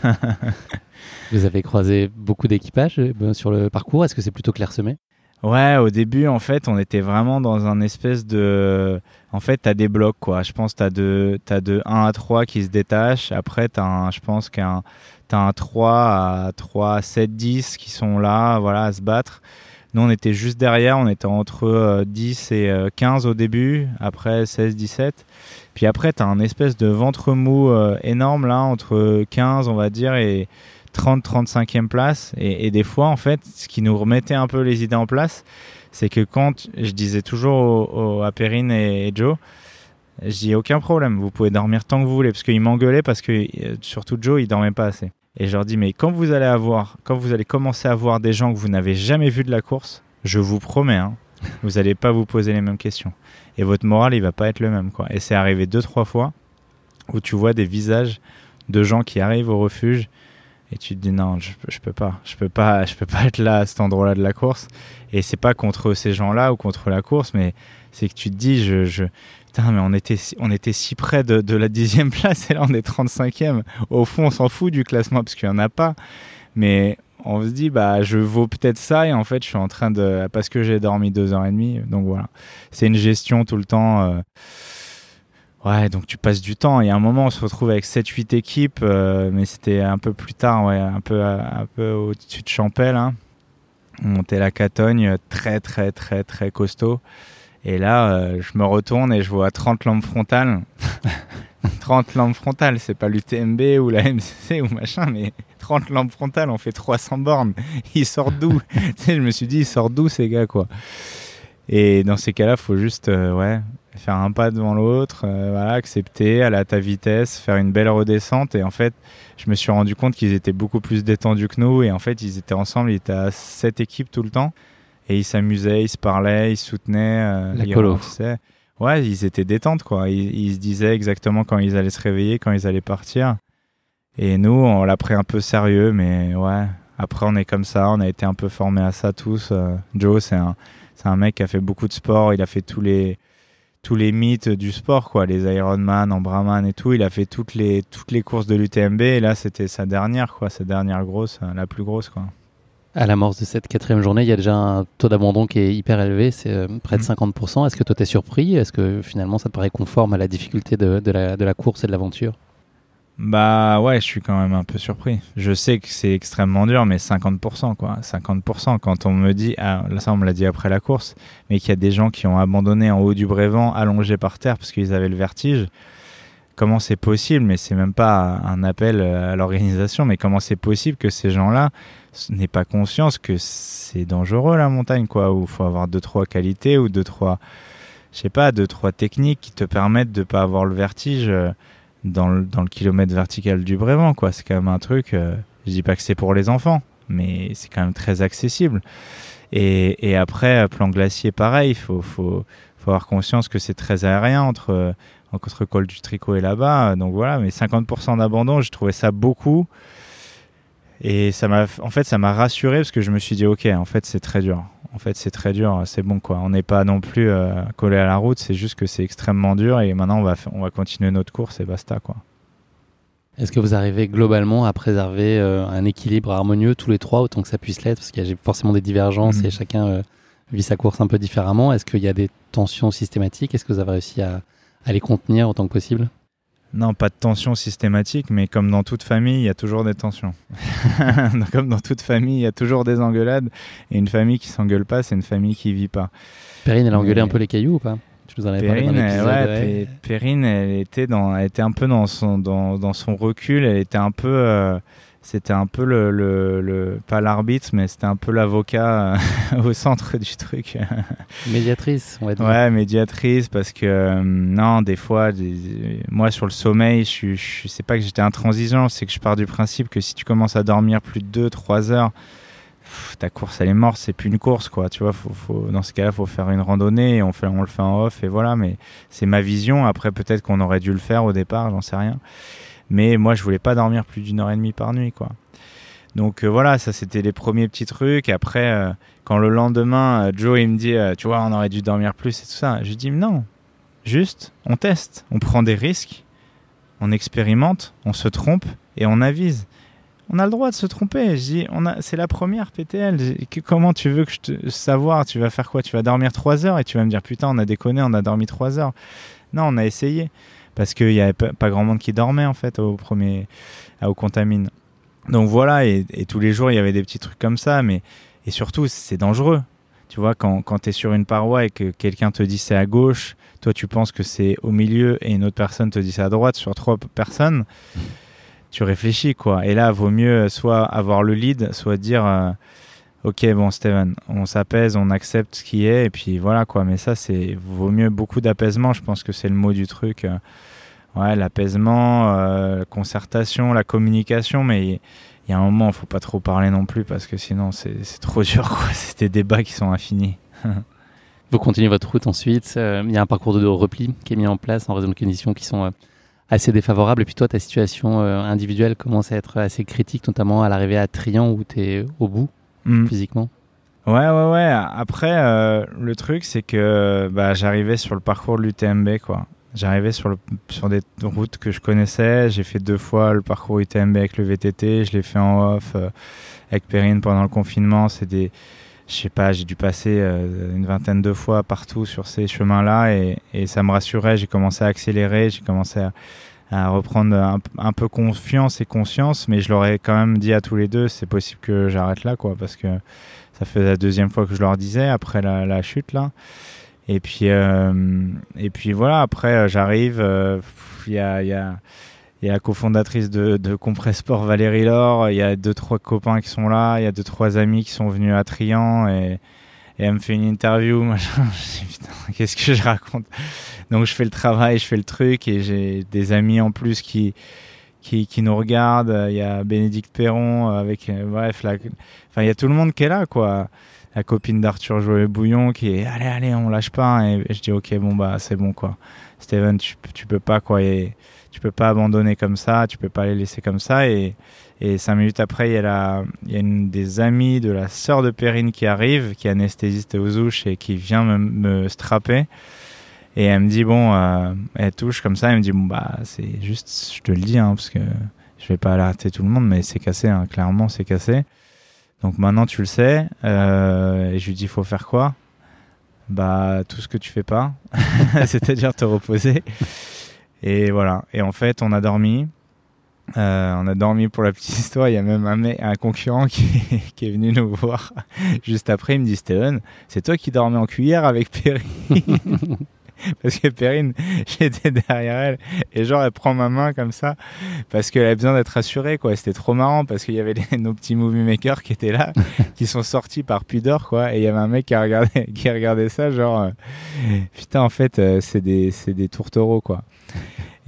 [SPEAKER 3] Vous avez croisé beaucoup d'équipages euh, sur le parcours. Est-ce que c'est plutôt clairsemé?
[SPEAKER 1] Ouais, au début, en fait, on était vraiment dans un espèce de. En fait, t'as des blocs, quoi. Je pense t'as de, as de 1 à 3 qui se détachent. Après, t'as un, je pense qu'un tu as un 3 à 3, 7, 10 qui sont là, voilà, à se battre. Nous, on était juste derrière, on était entre 10 euh, et 15 euh, au début, après 16, 17. Puis après, tu as un espèce de ventre mou euh, énorme là, entre 15, on va dire, et 30, 35e place. Et, des fois, en fait, ce qui nous remettait un peu les idées en place, c'est que quand je disais toujours à Perrine et, Joe, je dis aucun problème, vous pouvez dormir tant que vous voulez, parce qu'ils m'engueulaient parce que surtout Joe, il dormait pas assez. Et je leur dis, mais quand vous allez avoir, quand vous allez commencer à voir des gens que vous n'avez jamais vus de la course, je vous promets, hein, vous n'allez pas vous poser les mêmes questions. Et votre moral, il va pas être le même, quoi. Et c'est arrivé deux, trois fois où tu vois des visages de gens qui arrivent au refuge et tu te dis non, je, peux pas, je peux pas, je peux pas être là à cet endroit-là de la course. Et c'est pas contre ces gens-là ou contre la course, mais c'est que tu te dis, je, je, putain, mais on était, on était si près de, de la dixième place et là on est 35e. Au fond, on s'en fout du classement parce qu'il n'y en a pas. Mais on se dit bah je vaux peut-être ça et en fait je suis en train de parce que j'ai dormi deux heures et demie donc voilà c'est une gestion tout le temps euh, ouais donc tu passes du temps. Et à un moment on se retrouve avec 7-8 équipes euh, mais c'était un peu plus tard ouais un peu un peu au-dessus de Champel hein. on montait la Catogne très très très très costaud. Et là euh, je me retourne et je vois 30 lampes frontales. 30 lampes frontales, c'est pas l'UTMB ou la MCC ou machin, mais 30 lampes frontales, on fait 300 bornes. Ils sortent d'où? Je me suis dit, ils sortent d'où ces gars, quoi? Et dans ces cas-là, faut juste, euh, ouais, faire un pas devant l'autre, euh, voilà, accepter, aller à ta vitesse, faire une belle redescente. Et en fait, je me suis rendu compte qu'ils étaient beaucoup plus détendus que nous. Et en fait, ils étaient ensemble, ils étaient à 7 équipes tout le temps. Et ils s'amusaient, ils se parlaient, ils se soutenaient.
[SPEAKER 3] Euh, la colo.
[SPEAKER 1] Ouais, ils étaient détentes, quoi. Ils, se disaient exactement quand ils allaient se réveiller, quand ils allaient partir. Et nous, on l'a pris un peu sérieux, mais ouais. Après, on est comme ça, on a été un peu formés à ça tous. Euh, Joe, c'est un, c'est un mec qui a fait beaucoup de sport. Il a fait tous les, tous les mythes du sport, quoi. Les Ironman, Ambraman et tout. Il a fait toutes les, toutes les courses de l'UTMB. Et là, c'était sa dernière, quoi. Sa dernière grosse, la plus grosse, quoi
[SPEAKER 3] à l'amorce de cette quatrième journée, il y a déjà un taux d'abandon qui est hyper élevé, c'est euh, près de 50%. Mm. Est-ce que toi, t'es surpris? Est-ce que finalement, ça te paraît conforme à la difficulté de, la, de la, course et de l'aventure?
[SPEAKER 1] Bah ouais, je suis quand même un peu surpris. Je sais que c'est extrêmement dur, mais 50%, quoi. 50%, quand on me dit, ah, ça, on me l'a dit après la course, mais qu'il y a des gens qui ont abandonné en haut du Brévent, allongés par terre parce qu'ils avaient le vertige comment c'est possible, mais c'est même pas un appel à l'organisation, mais comment c'est possible que ces gens-là n'aient pas conscience que c'est dangereux la montagne, quoi, où faut avoir deux trois qualités ou deux trois, je sais pas, deux trois techniques qui te permettent de pas avoir le vertige euh, dans le, dans le kilomètre vertical du Brévent, quoi. C'est quand même un truc. Euh, je dis pas que c'est pour les enfants, mais c'est quand même très accessible. Et, et après, plan glacier, pareil, il faut, faut, faut avoir conscience que c'est très aérien entre en contre-col du tricot et là-bas. Donc voilà, mais 50% d'abandon, j'ai trouvé ça beaucoup. Et ça m'a, en fait, ça m'a rassuré parce que je me suis dit, ok, en fait, c'est très dur. En fait, c'est très dur, c'est bon quoi. On n'est pas non plus euh, collé à la route, c'est juste que c'est extrêmement dur et maintenant on va, on va continuer notre course et basta quoi.
[SPEAKER 3] Est-ce que vous arrivez globalement à préserver euh, un équilibre harmonieux tous les trois autant que ça puisse l'être? Parce qu'il y a forcément des divergences et mhm. chacun euh, vit sa course un peu différemment. Est-ce qu'il y a des tensions systématiques? Est-ce que vous avez réussi à, à les contenir autant que possible?
[SPEAKER 1] Non, pas de tension systématique, mais comme dans toute famille, il y a toujours des tensions. comme dans toute famille, il y a toujours des engueulades. Et une famille qui s'engueule pas, c'est une famille qui vit pas.
[SPEAKER 3] Perrine, elle a engueulé un peu les cailloux ou pas?
[SPEAKER 1] Tu nous en avais Perrine, parlé dans ouais, Perrine, elle était, dans, elle était un peu dans son, dans, dans son recul. Elle était un peu. Euh, c'était un peu le, le, pas l'arbitre, mais c'était un peu l'avocat euh, au centre du truc.
[SPEAKER 3] médiatrice, on va dire.
[SPEAKER 1] Ouais, médiatrice, parce que euh, non, des fois, moi sur le sommeil, je, je sais pas que j'étais intransigeant, c'est que je pars du principe que si tu commences à dormir plus de 2-3 heures, ta course elle est morte, c'est plus une course quoi. Tu vois, faut, faut, dans ce cas-là, faut faire une randonnée, on, fait, on le fait en off et voilà. Mais c'est ma vision. Après, peut-être qu'on aurait dû le faire au départ, j'en sais rien. Mais moi, je voulais pas dormir plus d'une heure et demie par nuit, quoi. Donc euh, voilà, ça c'était les premiers petits trucs. Après, euh, quand le lendemain, euh, Joe il me dit, tu vois, on aurait dû dormir plus et tout ça, je dis non, juste, on teste, on prend des risques, on expérimente, on se trompe et on avise. On a le droit de se tromper. Je dis, on a, c'est la première PTL. comment tu veux que je te savoir? Tu vas faire quoi? Tu vas dormir 3 heures et tu vas me dire putain, on a déconné, on a dormi 3 heures. Non, on a essayé parce qu'il n'y avait pas grand monde qui dormait en fait au premier au contamine. Donc voilà, et, tous les jours il y avait des petits trucs comme ça, mais et surtout c'est dangereux. Tu vois, quand, quand tu es sur une paroi et que quelqu'un te dit c'est à gauche, toi tu penses que c'est au milieu et une autre personne te dit c'est à droite sur trois personnes, tu réfléchis quoi. Et là, vaut mieux soit avoir le lead, soit dire euh, ok bon Steven, on s'apaise, on accepte ce qui est et puis voilà quoi. Mais ça c'est vaut mieux beaucoup d'apaisement. Je pense que c'est le mot du truc. Euh, ouais, l'apaisement, euh, la concertation, la communication, mais il y, a un moment, il faut pas trop parler non plus parce que sinon c'est trop dur. C'est des débats qui sont infinis.
[SPEAKER 3] Vous continuez votre route ensuite. Euh, il y a un parcours de repli qui est mis en place en raison de conditions qui sont assez défavorables. Et puis toi, ta situation individuelle commence à être assez critique, notamment à l'arrivée à Trian où tu es au bout. Mm. physiquement
[SPEAKER 1] Ouais, ouais, ouais. Après, euh, le truc, c'est que bah, j'arrivais sur le parcours de l'UTMB, quoi. J'arrivais sur, le, sur des routes que je connaissais. J'ai fait deux fois le parcours UTMB avec le VTT. Je l'ai fait en off euh, avec Perrine pendant le confinement. C'est des, je sais pas, j'ai dû passer euh, une vingtaine de fois partout sur ces chemins-là et, et, ça me rassurait. J'ai commencé à accélérer. J'ai commencé à, à reprendre un, peu confiance et conscience. Mais je leur ai quand même dit à tous les deux, c'est possible que j'arrête là, quoi, parce que ça fait la deuxième fois que je leur disais après la, chute là. Et puis, euh, et puis voilà, après, euh, j'arrive. Euh, il y a, y, a, y a la cofondatrice de, de Compressport, Valérie Laure. Il y a deux, trois copains qui sont là. Il y a deux, trois amis qui sont venus à Trian. Et, et elle me fait une interview. Moi, je dis, putain, qu'est-ce que je raconte? Donc, je fais le travail, je fais le truc. Et j'ai des amis en plus qui, qui, nous regardent. Il y a Bénédicte Perron avec. bref, la, enfin, il y a tout le monde qui est là, quoi la copine d'Arthur Joël Bouillon qui est allez allez on lâche pas et, je dis ok bon bah c'est bon quoi Steven tu, tu peux pas quoi et tu peux pas abandonner comme ça tu peux pas les laisser comme ça et et cinq minutes après il y a y a une des amies de la sœur de Perrine qui arrive qui est anesthésiste aux ouches et qui vient me, strapper et elle me dit bon euh, elle touche comme ça elle me dit bon bah c'est juste je te le dis hein, parce que je vais pas alerter tout le monde mais c'est cassé hein, clairement c'est cassé donc maintenant tu le sais. Euh, et je lui dis faut faire quoi? Bah tout ce que tu fais pas, c'est-à-dire te reposer. Et voilà. Et en fait on a dormi. Euh, on a dormi pour la petite histoire. Il y a même un, un concurrent qui, qui, est venu nous voir juste après. Il me dit Steven, c'est toi qui dormais en cuillère avec Perry parce que Perrine, j'étais derrière elle et genre elle prend ma main comme ça parce qu'elle a besoin d'être rassurée quoi. C'était trop marrant parce qu'il y avait les, nos petits movie makers qui étaient là, qui sont sortis par pudeur quoi. Et il y avait un mec qui regardait, qui regardait ça genre euh, putain en fait euh, c'est des c'est des tourtereaux quoi.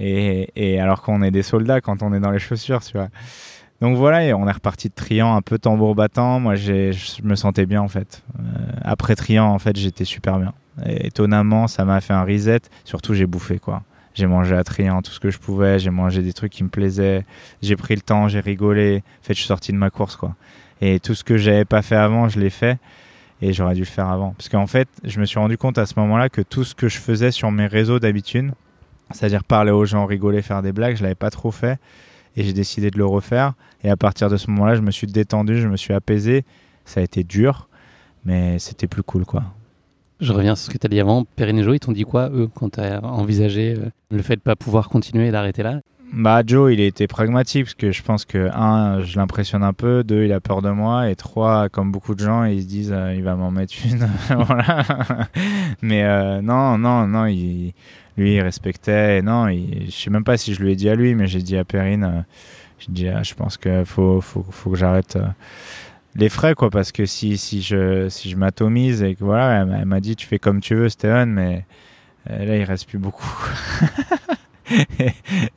[SPEAKER 1] Et, alors qu'on est des soldats quand on est dans les chaussures tu vois. Donc voilà, et on est reparti de Trian un peu tambour battant. Moi, je me sentais bien en fait. Euh, après Trian, en fait, j'étais super bien. Étonnamment, ça m'a fait un reset. Surtout, j'ai bouffé quoi. J'ai mangé à Trian tout ce que je pouvais. J'ai mangé des trucs qui me plaisaient. J'ai pris le temps, j'ai rigolé. En fait, je suis sorti de ma course quoi. Et tout ce que j'avais pas fait avant, je l'ai fait. Et j'aurais dû le faire avant. Parce qu'en fait, je me suis rendu compte à ce moment-là que tout ce que je faisais sur mes réseaux d'habitude, c'est-à-dire parler aux gens, rigoler, faire des blagues, je l'avais pas trop fait et j'ai décidé de le refaire. Et à partir de ce moment-là, je me suis détendu, je me suis apaisé. Ça a été dur, mais c'était plus cool, quoi.
[SPEAKER 3] Je reviens sur ce que tu as dit avant. Perrine et Joe, ils t'ont dit quoi, eux, quand tu as envisagé euh, le fait de pas pouvoir continuer et d'arrêter là?
[SPEAKER 1] Bah Joe, il était pragmatique parce que je pense que un, je l'impressionne un peu, deux, il a peur de moi, et trois, comme beaucoup de gens, ils se disent, euh, il va m'en mettre une, voilà. Mais euh, non, non, non, lui, il respectait. non, il, je sais même pas si je lui ai dit à lui, mais j'ai dit à Perrine, euh, j'ai dit, ah, je pense qu'il faut, faut, faut, que j'arrête les frais, quoi, parce que si, si je, si je m'atomise et que voilà, elle, m'a dit, tu fais comme tu veux, Stéphane, mais là, il reste plus beaucoup.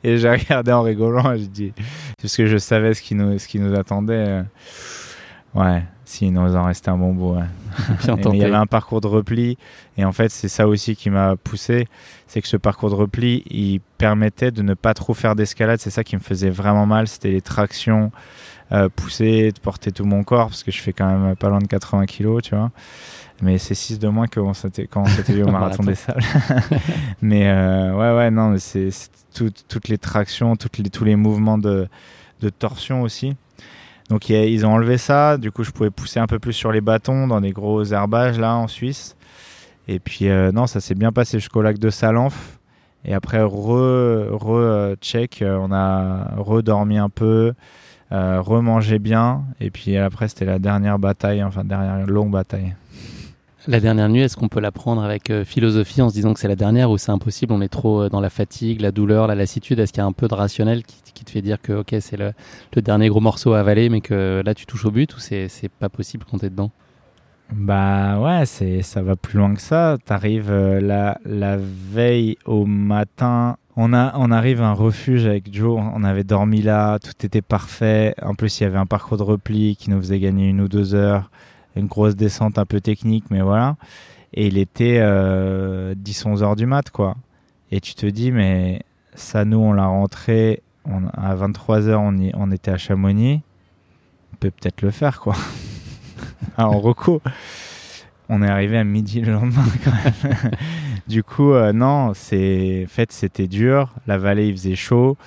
[SPEAKER 1] et, j'ai regardé en rigolant, j'ai dit, parce que je savais ce qui nous, ce qui nous attendait. ouais, si, il nous en restait un bon bout. Ouais. il y avait un parcours de repli. Et en fait, c'est ça aussi qui m'a poussé. C'est que ce parcours de repli, il permettait de ne pas trop faire d'escalade. C'est ça qui me faisait vraiment mal. C'était les tractions, euh, pousser, de porter tout mon corps. Parce que je fais quand même pas loin de 80 kilos, tu vois. Mais c'est 6 de moins que quand on s'était vu au marathon des sables. mais euh, ouais, ouais, non, c'est toutes les tractions, toutes les, tous les mouvements de, de torsion aussi. Donc ils ont enlevé ça, du coup je pouvais pousser un peu plus sur les bâtons dans des gros herbages là en Suisse. Et puis euh, non, ça s'est bien passé jusqu'au lac de Salanf. Et après re, re check, euh, on a redormi un peu, euh, remangé bien. Et puis après c'était la dernière bataille, enfin dernière longue bataille.
[SPEAKER 3] La dernière nuit, est-ce qu'on peut la prendre avec euh, philosophie en se disant que c'est la dernière ou c'est impossible On est trop euh, dans la fatigue, la douleur, la lassitude? Est-ce qu'il y a un peu de rationnel qui, te fait dire que ok, c'est le, dernier gros morceau à avaler, mais que là tu touches au but ou c'est pas possible quand t'es dedans?
[SPEAKER 1] Bah ouais, c'est ça va plus loin que ça. T'arrives euh, la, la veille au matin. On, a, on arrive à un refuge avec Joe, on avait dormi là, tout était parfait. En plus, il y avait un parcours de repli qui nous faisait gagner une ou deux heures une grosse descente un peu technique, mais voilà. Et il était euh, 10-11 heures du mat, quoi. Et tu te dis, mais ça, nous, on l'a rentré on, à 23 heures, on, était à Chamonix. On peut peut-être le faire, quoi. en reco. On est arrivé à midi le lendemain, quand même. du coup, euh, non, c'est fait c'était dur. La vallée, il faisait chaud.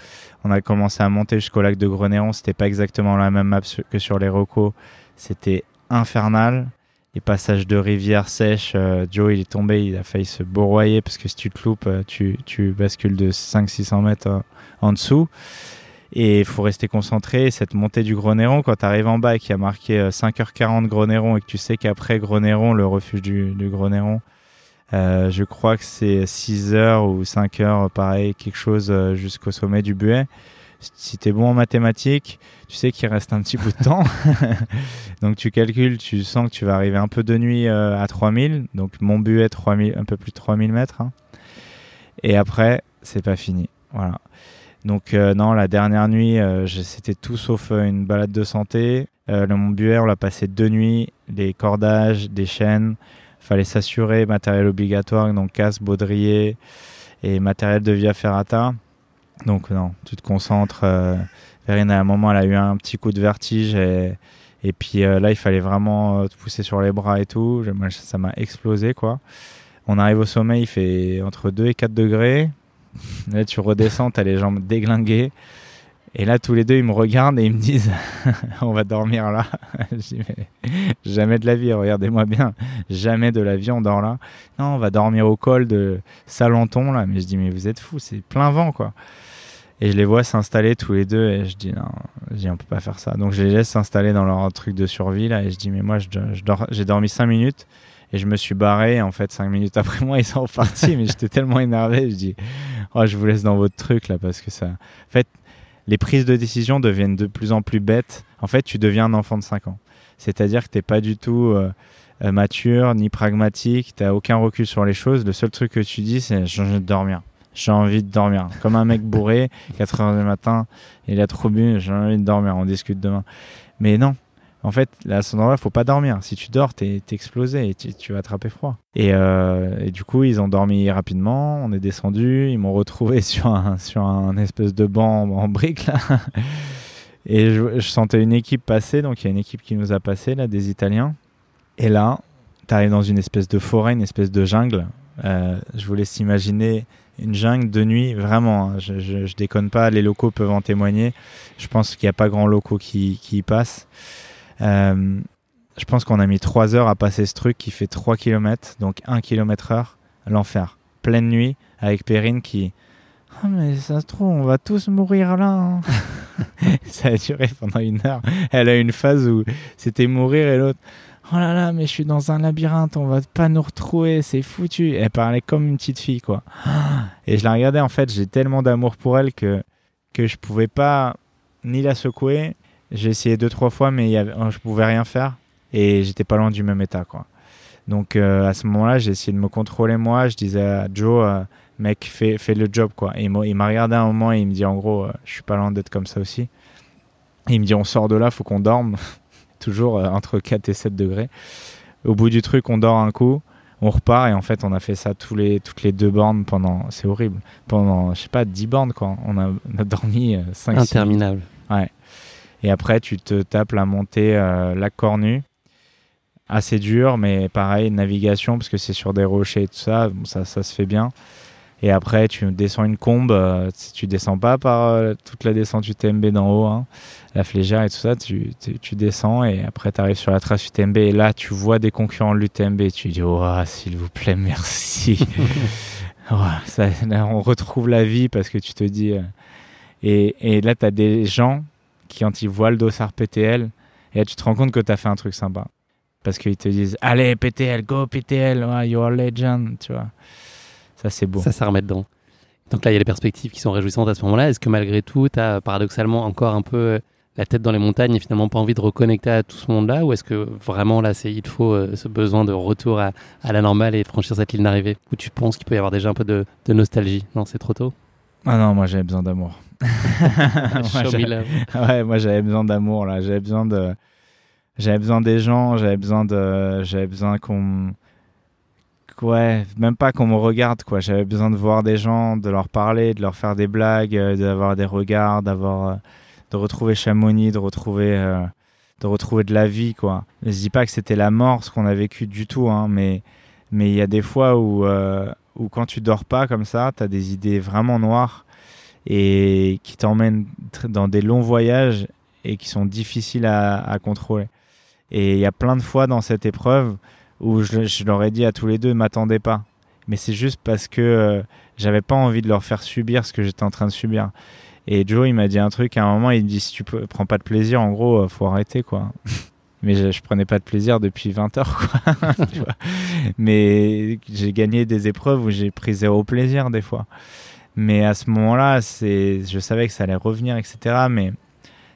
[SPEAKER 1] On a commencé à monter jusqu'au lac de Grenéron. C'était pas exactement la même map que sur les Rocos. C'était infernal. Les passages de rivière sèche, euh, Joe il est tombé, il a failli se bourroyer parce que si tu te loupes, euh, tu, bascules de 500-600 mètres en dessous. Et il faut rester concentré. Cette montée du Grenéron, quand tu arrives en bas et qu'il y a marqué 5h40 Grenéron et que tu sais qu'après Grenéron, le refuge du, du euh, je crois que c'est 6 heures ou 5 heures, pareil, quelque chose euh, jusqu'au sommet du buet. Si tu es bon en mathématiques, tu sais qu'il reste un petit bout de temps. donc tu calcules, tu sens que tu vas arriver un peu de nuit euh, à 3000. Donc mon buet, 3000, un peu plus de 3000 mètres. Hein. Et après, c'est pas fini. Voilà. Donc non, la dernière nuit, c'était tout sauf une balade de santé. le Mont Buet, on l'a passé deux nuits, des cordages, des chaînes, fallait s'assurer, matériel obligatoire, donc casque, baudrier et matériel de via ferrata. Donc non, tu te concentres. Verine, à un moment, elle a eu un petit coup de vertige et, puis euh, là, il fallait vraiment euh, te pousser sur les bras et tout. Ça m'a explosé, quoi. On arrive au sommet, il fait entre 2 et 4 degrés. Là, tu redescends, tu as les jambes déglinguées. Et là, tous les deux, ils me regardent et ils me disent On va dormir là. dis Mais jamais de la vie, regardez-moi bien. Jamais de la vie, on dort là. Non, on va dormir au col de Salenton là. Mais je dis Mais vous êtes fous, c'est plein vent quoi. Et je les vois s'installer tous les deux et je dis Non, je dis, on peut pas faire ça. Donc je les laisse s'installer dans leur truc de survie là. Et je dis Mais moi, j'ai dormi 5 minutes et je me suis barré. En fait, 5 minutes après moi, ils sont repartis. mais j'étais tellement énervé. Je dis Oh, je vous laisse dans votre truc là parce que ça. En fait, les prises de décision deviennent de plus en plus bêtes. En fait, tu deviens un enfant de 5 ans. C'est-à-dire que tu n'es pas du tout euh, euh, mature ni pragmatique, tu n'as aucun recul sur les choses. Le seul truc que tu dis, c'est envie de dormir. J'ai envie de dormir. Comme un mec bourré, 4 heures du matin, il a trop bu, j'ai envie de dormir, on discute demain. Mais non, en fait, à ce moment-là, faut pas dormir. Si tu dors, t'es es explosé et tu, vas attraper froid. Euh, et, du coup, ils ont dormi rapidement. On est descendu. Ils m'ont retrouvé sur un, sur un espèce de banc en brique là. Et je, sentais une équipe passer. Donc il y a une équipe qui nous a passé là, des Italiens. Et là, tu arrives dans une espèce de forêt, une espèce de jungle. Euh, je vous laisse imaginer une jungle de nuit, vraiment. Hein. je, je, déconne pas. Les locaux peuvent en témoigner. Je pense qu'il n'y a pas grand locaux qui, qui y passent. Euh, je pense qu'on a mis 3 heures à passer ce truc qui fait 3 km, donc 1 km heure, l'enfer. Pleine nuit, avec Perrine qui... Ah mais ça se trouve, on va tous mourir là. Hein. ça a duré pendant une heure. Elle a une phase où c'était mourir et l'autre... Oh là là, mais je suis dans un labyrinthe, on va pas nous retrouver, c'est foutu. Elle parlait comme une petite fille, quoi. Et je la regardais, en fait, j'ai tellement d'amour pour elle que, que je pouvais pas ni la secouer, j'ai essayé deux trois fois, mais y avait, je pouvais rien faire et j'étais pas loin du même état, quoi. Donc euh, à ce moment-là, j'ai essayé de me contrôler moi. Je disais à Joe, euh, mec, fais, le job, quoi. Et il m'a regardé un moment et il me dit en gros, euh, je suis pas loin d'être comme ça aussi. Il me dit, on sort de là, faut qu'on dorme, toujours entre 4 et 7 degrés. Au bout du truc, on dort un coup, on repart et en fait, on a fait ça tous les, toutes les deux bornes pendant, c'est horrible, pendant, je sais pas, 10 bornes, quoi. On a, on a dormi 5
[SPEAKER 3] Interminable.
[SPEAKER 1] Ouais. Et après, tu te tapes la montée euh, Lac Cornu. Assez dur, mais pareil, navigation, parce que c'est sur des rochers et tout ça, ça, ça se fait bien. Et après, tu descends une combe. Euh, si tu descends pas par euh, toute la descente UTMB d'en haut, hein, la flégère et tout ça, tu, tu, descends et après, tu arrives sur la trace UTMB. Et là, tu vois des concurrents de l'UTMB. Tu dis, oh, s'il vous plaît, merci. ça, là, on retrouve la vie parce que tu te dis. et, et là, tu as des gens qui, quand ils voient le dossard PTL, et là, tu te rends compte que tu as fait un truc sympa. Parce qu'ils te disent Allez, PTL, go PTL, you're a legend, tu vois. Ça, c'est beau.
[SPEAKER 3] Ça, ça remet dedans. Donc là, il y a les perspectives qui sont réjouissantes à ce moment-là. Est-ce que malgré tout, tu as paradoxalement encore un peu la tête dans les montagnes et finalement pas envie de reconnecter à tout ce monde-là? Ou est-ce que vraiment là, c'est il faut euh, ce besoin de retour à, à, la normale et de franchir cette ligne d'arrivée? Ou tu penses qu'il peut y avoir déjà un peu de, de nostalgie? Non, c'est trop tôt
[SPEAKER 1] Ah non, moi j'avais besoin d'amour. ouais, moi j'avais besoin d'amour là, j'avais besoin de j'avais besoin des gens, j'avais besoin de j'avais besoin qu'on ouais, même pas qu'on me regarde quoi, j'avais besoin de voir des gens, de leur parler, de leur faire des blagues, euh, d'avoir des regards, d'avoir euh, de retrouver Chamonix, de retrouver euh, de retrouver de la vie quoi. Je dis pas que c'était la mort ce qu'on a vécu du tout hein, mais mais il y a des fois où où quand tu dors pas comme ça, tu as des idées vraiment noires et qui t'emmènent dans des longs voyages et qui sont difficiles à, contrôler. Et il y a plein de fois dans cette épreuve où je, je leur ai dit à tous les deux, m'attendez pas. Mais c'est juste parce que euh, j'avais pas envie de leur faire subir ce que j'étais en train de subir. Et Joe, il m'a dit un truc à un moment, il me dit si tu prends pas de plaisir, en gros, euh, faut arrêter quoi. Mais je, je, prenais pas de plaisir depuis 20 heures quoi. Mais j'ai gagné des épreuves où j'ai pris zéro plaisir des fois. Mais à ce moment-là, c'est, je savais que ça allait revenir, etc. Mais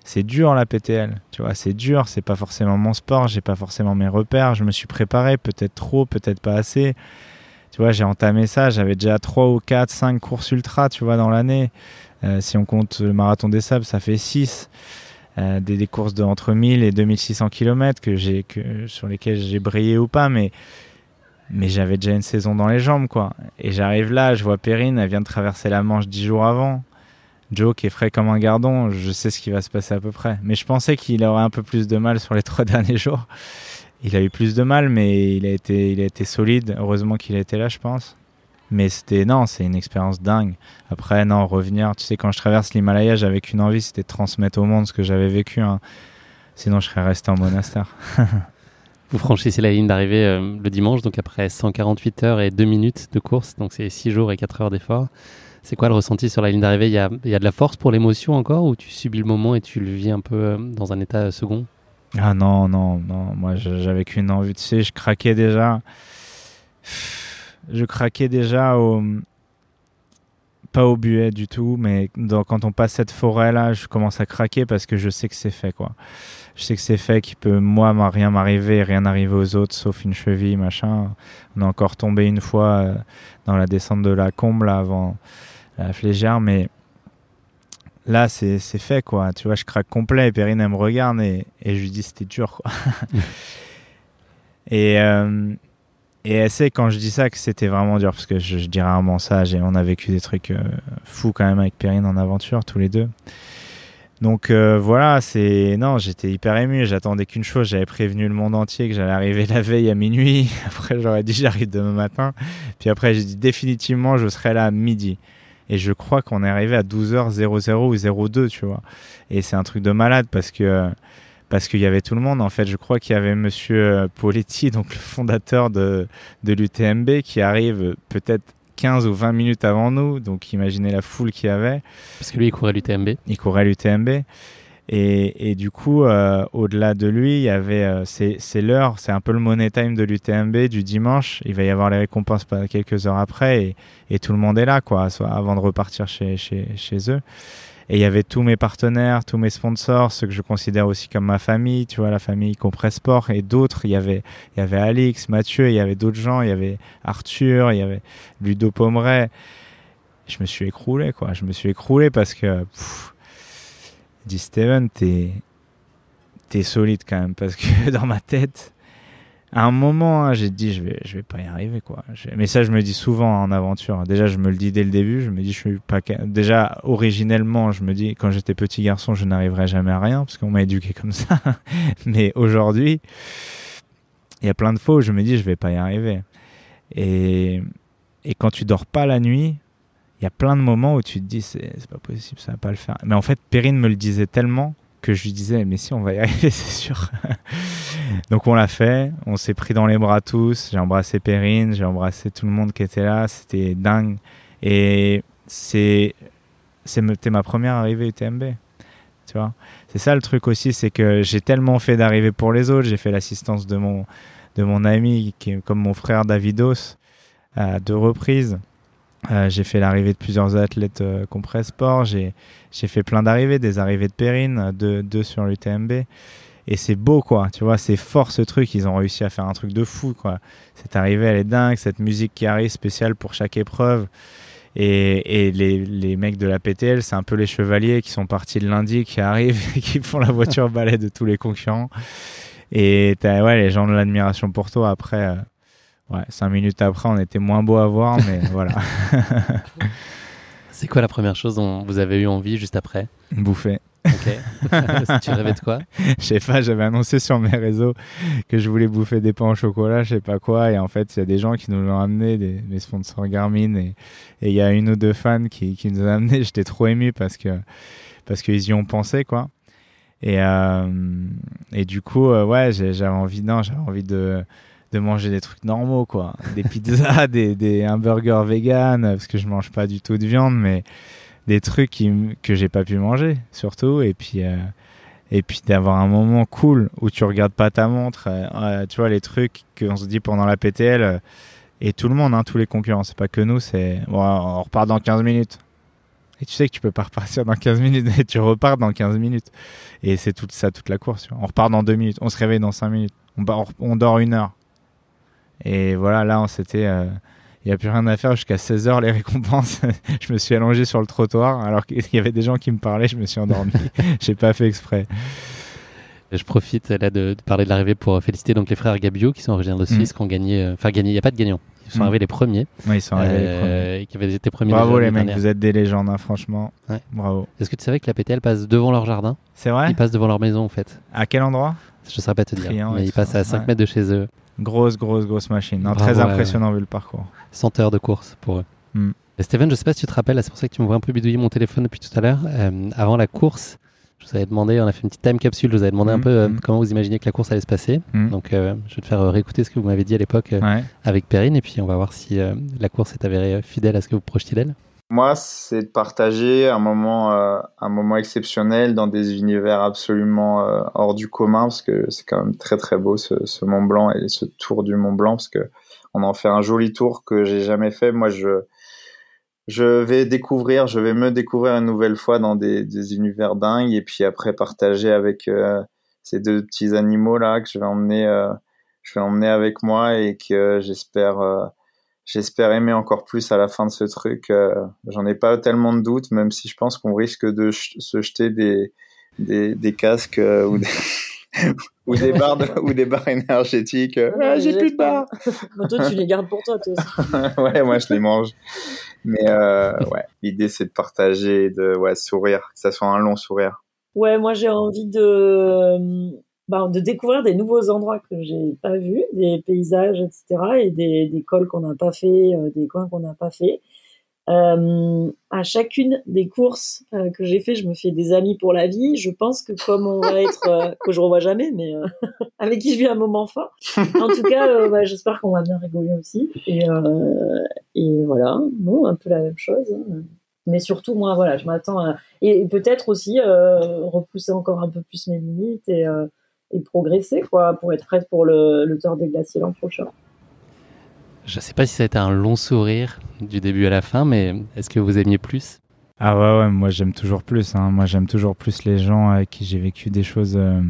[SPEAKER 1] c'est dur la PTL, tu vois, c'est dur, c'est pas forcément mon sport, j'ai pas forcément mes repères, je me suis préparé, peut-être trop, peut-être pas assez. Tu vois, j'ai entamé ça, j'avais déjà 3 ou 4, 5 courses ultra, tu vois, dans l'année. Euh, si on compte le marathon des sables, ça fait 6. Euh, des, courses de entre 1000 et 2600 km que j'ai, que, sur lesquelles j'ai brillé ou pas, mais, mais j'avais déjà une saison dans les jambes, quoi. Et j'arrive là, je vois Perrine, elle vient de traverser la Manche 10 jours avant. Joe qui est frais comme un gardon, je sais ce qui va se passer à peu près. Mais je pensais qu'il aurait un peu plus de mal sur les trois derniers jours. Il a eu plus de mal, mais il a été, il a été solide. Heureusement qu'il a été là, je pense. Mais c'était, non, c'est une expérience dingue. Après, non, revenir, tu sais, quand je traverse l'Himalaya, j'avais qu'une envie, c'était de transmettre au monde ce que j'avais vécu. Hein. Sinon, je serais resté en monastère.
[SPEAKER 3] Vous franchissez la ligne d'arrivée euh, le dimanche, donc après 148 heures et 2 minutes de course, donc c'est 6 jours et 4 heures d'effort. C'est quoi le ressenti sur la ligne d'arrivée? Il y, a, il y a, de la force pour l'émotion encore ou tu subis le moment et tu le vis un peu euh, dans un état second?
[SPEAKER 1] Ah non, non, non. Moi, j'avais qu'une envie. Tu sais, je craquais déjà. Je craquais déjà au. Pas au buet du tout, mais quand on passe cette forêt-là, je commence à craquer parce que je sais que c'est fait, quoi. Je sais que c'est fait, qu'il peut, moi, rien m'arriver, rien arriver aux autres, sauf une cheville, machin. On est encore tombé une fois euh, dans la descente de la comble avant la flégère, mais là, c'est fait, quoi. Tu vois, je craque complet et Perrine, elle me regarde et, et je lui dis c'était dur, quoi. et, euh, et elle sait quand je dis ça que c'était vraiment dur, parce que je, je dis rarement ça. On a vécu des trucs euh, fous quand même avec Perrine en aventure, tous les deux. Donc euh, voilà, c'est non, j'étais hyper ému. J'attendais qu'une chose. J'avais prévenu le monde entier que j'allais arriver la veille à minuit. Après, j'aurais dit j'arrive demain matin. Puis après, j'ai dit définitivement je serai là à midi. Et je crois qu'on est arrivé à 12h00 ou 02, tu vois. Et c'est un truc de malade parce que parce qu'il y avait tout le monde. En fait, je crois qu'il y avait Monsieur euh, Poletti, donc le fondateur de, de l'UTMB, qui arrive peut-être 15 ou 20 minutes avant nous. Donc imaginez la foule qu'il y avait.
[SPEAKER 3] Parce que lui, il courait l'UTMB.
[SPEAKER 1] Il courait l'UTMB. Et, du coup, euh, au-delà de lui, il y avait, euh, c'est l'heure, c'est un peu le money time de l'UTMB du dimanche. Il va y avoir les récompenses quelques heures après et, tout le monde est là, quoi, avant de repartir chez eux. Et il y avait tous mes partenaires, tous mes sponsors, ceux que je considère aussi comme ma famille, tu vois, la famille Compressport et d'autres. Il y avait, il y avait Alix, Mathieu, il y avait d'autres gens, il y avait Arthur, il y avait Ludo Pomeray. Je me suis écroulé, quoi. Je me suis écroulé parce que, dit Steven, t'es, t'es solide quand même parce que dans ma tête, à un moment, hein, j'ai dit, je vais, je vais pas y arriver, quoi. Mais ça, je me dis souvent en aventure. Déjà, je me le dis dès le début. Je me dis, je suis pas. Déjà, originellement, je me dis, quand j'étais petit garçon, je n'arriverai jamais à rien parce qu'on m'a éduqué comme ça. Mais aujourd'hui, il y a plein de fois où je me dis, je vais pas y arriver. Et, et quand tu dors pas la nuit, il y a plein de moments où tu te dis, c'est pas possible, ça va pas le faire. Mais en fait, Perrine me le disait tellement que je lui disais, mais si, on va y arriver, c'est sûr. Donc on l'a fait, on s'est pris dans les bras tous, j'ai embrassé Perrine, j'ai embrassé tout le monde qui était là, c'était dingue. Et c'est c'était ma première arrivée UTMB. Tu vois? C'est ça le truc aussi, c'est que j'ai tellement fait d'arriver pour les autres, j'ai fait l'assistance de mon, de mon ami, qui est comme mon frère Davidos, à deux reprises. Euh, j'ai fait l'arrivée de plusieurs athlètes euh, Compress Sport. J'ai, fait plein d'arrivées, des arrivées de Perrine, deux, deux sur l'UTMB. Et c'est beau, quoi. Tu vois, c'est fort ce truc. Ils ont réussi à faire un truc de fou, quoi. Cette arrivée, elle est dingue. Cette musique qui arrive spéciale pour chaque épreuve. Et, et les, les, mecs de la PTL, c'est un peu les chevaliers qui sont partis le lundi, qui arrivent et qui font la voiture balai de tous les concurrents. Et t'as, ouais, les gens de l'admiration pour toi. Après, euh, Ouais, cinq minutes après, on était moins beau à voir, mais voilà.
[SPEAKER 3] C'est quoi la première chose dont vous avez eu envie juste après?
[SPEAKER 1] Bouffer.
[SPEAKER 3] Ok. tu rêvais de quoi?
[SPEAKER 1] Je sais pas, j'avais annoncé sur mes réseaux que je voulais bouffer des pains au chocolat, je sais pas quoi. Et en fait, il y a des gens qui nous l'ont amené, des, mes sponsors Garmin. Et il y a une ou deux fans qui, qui nous ont amené. J'étais trop ému parce que parce qu'ils y ont pensé, quoi. Et, euh, et du coup, euh, ouais, j'avais envie, non, j'avais envie de de manger des trucs normaux, quoi. Des pizzas, des, des hamburgers vegan, parce que je mange pas du tout de viande, mais des trucs qui, que j'ai pas pu manger, surtout. Et puis, euh, puis d'avoir un moment cool où tu regardes pas ta montre. Euh, tu vois, les trucs qu'on se dit pendant la PTL, euh, et tout le monde, hein, tous les concurrents, c'est pas que nous, c'est on repart dans 15 minutes. Et tu sais que tu peux pas repartir dans 15 minutes et tu repars dans 15 minutes. Et c'est tout ça, toute la course. On repart dans 2 minutes, on se réveille dans 5 minutes, on, on dort une heure. Et voilà, là, on s'était. Euh, il n'y a plus rien à faire jusqu'à 16h les récompenses. je me suis allongé sur le trottoir alors qu'il y avait des gens qui me parlaient, je me suis endormi. J'ai pas fait exprès.
[SPEAKER 3] Je profite là de, parler de l'arrivée pour féliciter donc les frères Gabio qui sont originaires de Suisse, mm. qui ont gagné. Euh, enfin, gagné, il n'y a pas de gagnant. Ils sont mm. arrivés les premiers.
[SPEAKER 1] Oui, ils sont arrivés les premiers.
[SPEAKER 3] Et qui avaient été premiers.
[SPEAKER 1] Bravo les mecs, vous êtes des légendes, hein, franchement. Bravo.
[SPEAKER 3] Est-ce que tu savais que la PTL passe devant leur jardin?
[SPEAKER 1] C'est vrai?
[SPEAKER 3] Ils passent devant leur maison en fait.
[SPEAKER 1] À quel endroit?
[SPEAKER 3] Je ne saurais pas te dire. Mais ils passent à 5 mètres de chez eux.
[SPEAKER 1] Grosse, grosse, grosse machine. très impressionnant vu le parcours.
[SPEAKER 3] 100 heures de course pour eux. Mm. Steven, je sais pas si tu te rappelles, c'est pour ça que tu me vois un peu bidouiller mon téléphone depuis tout à l'heure. Euh, avant la course, je vous avais demandé, on a fait une petite time capsule, je vous avais demandé un mm, peu euh, mm. comment vous imaginiez que la course allait se passer. Donc euh, je vais te faire réécouter ce que vous m'avez dit à l'époque avec Perrine et puis on va voir si la course est avérée fidèle à ce que vous projetiez d'elle.
[SPEAKER 4] Moi, c'est de partager un moment, euh, un moment exceptionnel dans des univers absolument euh, hors du commun, parce que c'est quand même très très beau ce, Mont Blanc et ce tour du Mont Blanc, parce que on en fait un joli tour que j'ai jamais fait. Moi, je je vais découvrir, je vais me découvrir une nouvelle fois dans des, des univers dingues, et puis après partager avec euh, ces deux petits animaux là que je vais emmener, je vais emmener avec moi et que j'espère j'espère aimer encore plus à la fin de ce truc. Euh, J'en ai pas tellement de doutes, même si je pense qu'on risque de se jeter des, des, des casques euh, ou des, ou des barres ou des barres énergétiques.
[SPEAKER 5] Ah, j'ai plus de barres. toi, tu les gardes pour toi, toi
[SPEAKER 4] aussi. ouais, moi, je les mange. Mais euh, ouais, l'idée c'est de partager, de ouais, sourire, que ça soit un long sourire.
[SPEAKER 5] Ouais, moi j'ai envie de bah, de découvrir des nouveaux endroits que j'ai pas vus, des paysages, etc., et des, des cols qu'on n'a pas fait, euh, des coins qu'on n'a pas fait. Euh, à chacune des courses euh, que j'ai fait, je me fais des amis pour la vie. Je pense que comme on va être, que je revois jamais, mais avec qui je vis un moment fort. En tout cas, bah, j'espère qu'on va bien rigoler aussi. Et, et voilà, non, un peu la même chose. Hein. Mais surtout, moi, voilà, je m'attends à et peut-être aussi repousser encore un peu plus mes limites et et progresser quoi, pour être prête pour le, le Tour des Glaciers l'an prochain.
[SPEAKER 3] Je ne sais pas si ça a été un long sourire du début à la fin, mais est-ce que vous aimiez plus?
[SPEAKER 1] Ah ouais, ouais moi j'aime toujours plus. Hein. Moi j'aime toujours plus les gens avec qui j'ai vécu des choses, euh,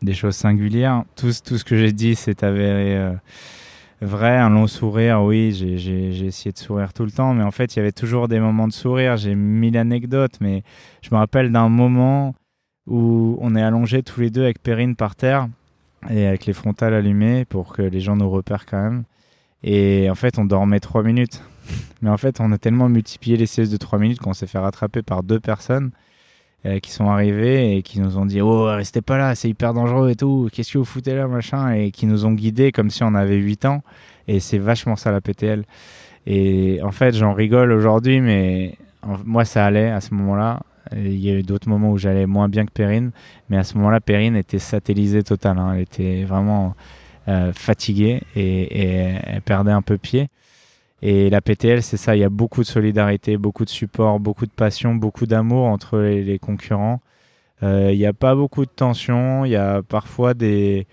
[SPEAKER 1] des choses singulières. Tout, tout ce que j'ai dit s'est avéré euh, vrai. Un long sourire, oui, j'ai essayé de sourire tout le temps, mais en fait il y avait toujours des moments de sourire. J'ai mille anecdotes, mais je me rappelle d'un moment où on est allongés tous les deux avec Perrine par terre et avec les frontales allumées pour que les gens nous repèrent quand même. Et en fait, on dormait trois minutes. Mais en fait, on a tellement multiplié les siestes de trois minutes qu'on s'est fait rattraper par deux personnes euh, qui sont arrivées et qui nous ont dit Oh, restez pas là, c'est hyper dangereux et tout. Qu'est-ce que vous foutez là, machin? Et qui nous ont guidés comme si on avait 8 ans. Et c'est vachement ça la PTL. Et en fait, j'en rigole aujourd'hui, mais moi, ça allait à ce moment-là. Il y a eu d'autres moments où j'allais moins bien que Perrine, mais à ce moment-là, Perrine était satellisée totale. Hein. Elle était vraiment euh, fatiguée et, perdait un peu pied. Et la PTL, c'est ça, il y a beaucoup de solidarité, beaucoup de support, beaucoup de passion, beaucoup d'amour entre les, concurrents. Euh, il n'y a pas beaucoup de tension, il y a parfois des,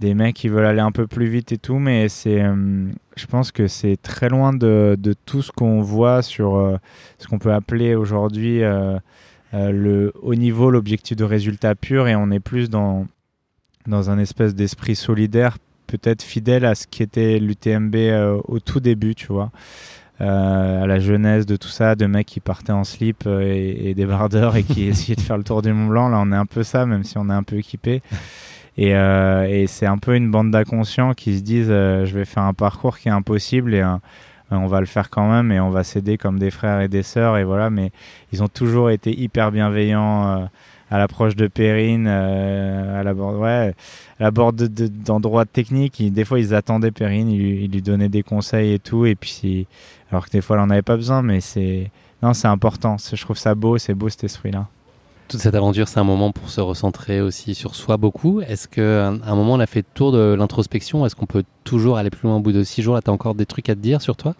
[SPEAKER 1] des mecs qui veulent aller un peu plus vite et tout, mais c'est, euh, je pense que c'est très loin de, de tout ce qu'on voit sur ce qu'on peut appeler aujourd'hui euh, le haut niveau, l'objectif de résultat pur, et on est plus dans, dans un espèce d'esprit solidaire, peut-être fidèle à ce qui était l'UTMB euh, au tout début, tu vois. Euh, à la jeunesse de tout ça, de mecs qui partaient en slip et, des bardeurs et qui essayaient de faire le tour du Mont Blanc. Là, on est un peu ça, même si on est un peu équipé. Et, et c'est un peu une bande d'inconscients qui se disent je vais faire un parcours qui est impossible et euh, on va le faire quand même et on va s'aider comme des frères et des sœurs et voilà mais ils ont toujours été hyper bienveillants euh, à l'approche de Perrine, à la bord, ouais, à la bord d'endroits de, techniques. des fois, ils attendaient Perrine, ils, lui donnaient des conseils et tout. Et puis, alors que des fois, elle en avait pas besoin, mais c'est, non, c'est important. Je trouve ça beau, c'est beau cet esprit-là
[SPEAKER 3] toute cette aventure, c'est un moment pour se recentrer aussi sur soi beaucoup. Est-ce qu'à un, moment, on a fait le tour de l'introspection Est-ce qu'on peut toujours aller plus loin au bout de six jours? Là, tu as encore des trucs à te dire sur toi?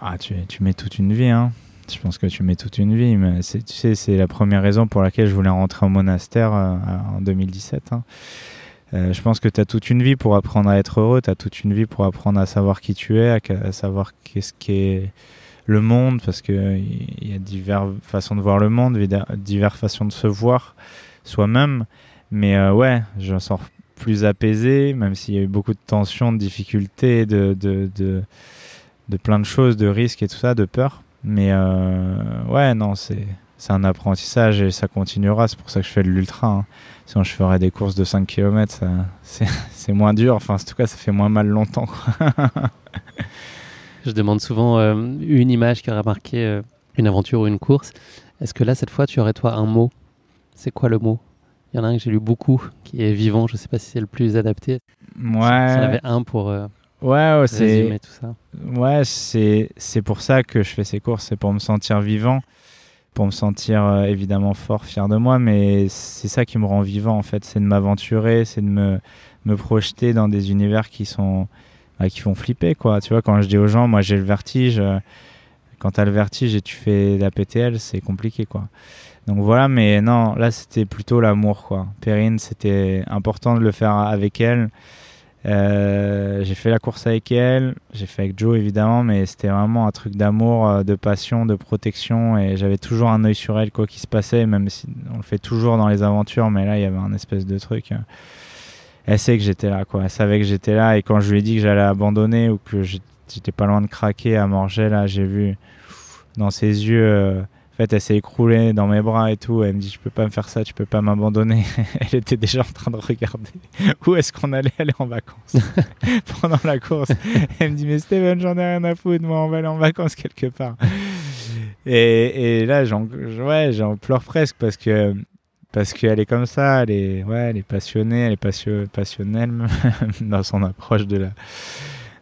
[SPEAKER 1] Ah, tu, mets toute une vie. Hein. Je pense que tu mets toute une vie. Mais tu sais, c'est la première raison pour laquelle je voulais rentrer au monastère euh, en 2017. Hein. Euh, je pense que tu as toute une vie pour apprendre à être heureux. Tu as toute une vie pour apprendre à savoir qui tu es, à, savoir qu'est-ce qui est le monde, parce qu'il y a diverses façons de voir le monde, diverses façons de se voir soi-même. Mais euh, ouais, je sors plus apaisé, même s'il y a eu beaucoup de tensions, de difficultés, de, de, de, plein de choses, de risques et tout ça, de peur. Mais euh, ouais, non, c'est c'est un apprentissage et ça continuera. C'est pour ça que je fais de l'ultra. Hein. Sinon, je ferais des courses de 5 km. C'est moins dur. Enfin, en tout cas, ça fait moins mal longtemps.
[SPEAKER 3] Je demande souvent euh, une image qui aura marqué euh, une aventure ou une course. Est-ce que là, cette fois, tu aurais toi un mot? C'est quoi le mot? Il y en a un que j'ai lu beaucoup, qui est vivant. Je ne sais pas si c'est le plus adapté.
[SPEAKER 1] Ouais. Si, y
[SPEAKER 3] avait un pour euh,
[SPEAKER 1] ouais,
[SPEAKER 3] résumer tout ça.
[SPEAKER 1] Ouais, c'est pour ça que je fais ces courses. C'est pour me sentir vivant, pour me sentir évidemment fort, fier de moi. Mais c'est ça qui me rend vivant en fait. C'est de m'aventurer, c'est de me me projeter dans des univers qui sont qui font flipper quoi. Tu vois, quand je dis aux gens, moi j'ai le vertige. Euh, quand tu as le vertige et tu fais la PTL, c'est compliqué quoi. Donc voilà, mais non, là c'était plutôt l'amour quoi. Perrine, c'était important de le faire avec elle. Euh, j'ai fait la course avec elle, j'ai fait avec Joe évidemment, mais c'était vraiment un truc d'amour, euh, de passion, de protection, et j'avais toujours un œil sur elle quoi qu'il se passait, même si on le fait toujours dans les aventures, mais là il y avait un espèce de truc elle sait que j'étais là, quoi. Elle savait que j'étais là. Et quand je lui ai dit que j'allais abandonner ou que j'étais pas loin de craquer à manger, là, j'ai vu dans ses yeux. Euh, en fait, elle s'est écroulée dans mes bras et tout. Elle me dit, je peux pas me faire ça, tu peux pas m'abandonner. elle était déjà en train de regarder où est-ce qu'on allait aller en vacances pendant la course. Elle me dit, mais Steven, j'en ai rien à foutre, moi, on va aller en vacances quelque part. Et, et là, j'en ouais, pleure presque parce que parce qu'elle est comme ça, elle est, ouais, elle est passionnée, elle est passionnelle dans son approche de la,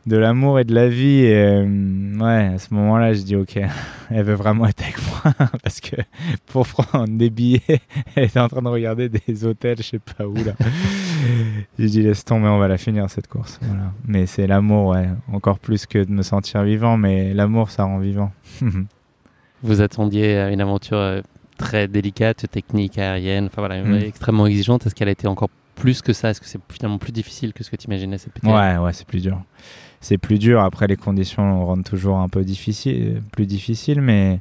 [SPEAKER 1] de l'amour et de la vie. Et euh, ouais, à ce moment-là, je dis ok, elle veut vraiment être avec moi parce que pour prendre des billets, elle était en train de regarder des hôtels, je sais pas où là. J'ai dit laisse tomber, on va la finir cette course. Voilà. Mais c'est l'amour, ouais, encore plus que de me sentir vivant, mais l'amour, ça rend vivant.
[SPEAKER 3] Vous attendiez à une aventure euh, très délicate, technique, aérienne, enfin voilà, mm. extrêmement exigeante. Est-ce qu'elle a été encore plus que ça? Est-ce que c'est finalement plus difficile que ce que tu imaginais cette
[SPEAKER 1] Ouais, ouais, c'est plus dur. C'est plus dur. Après, les conditions rendent toujours un peu difficile, plus difficile, mais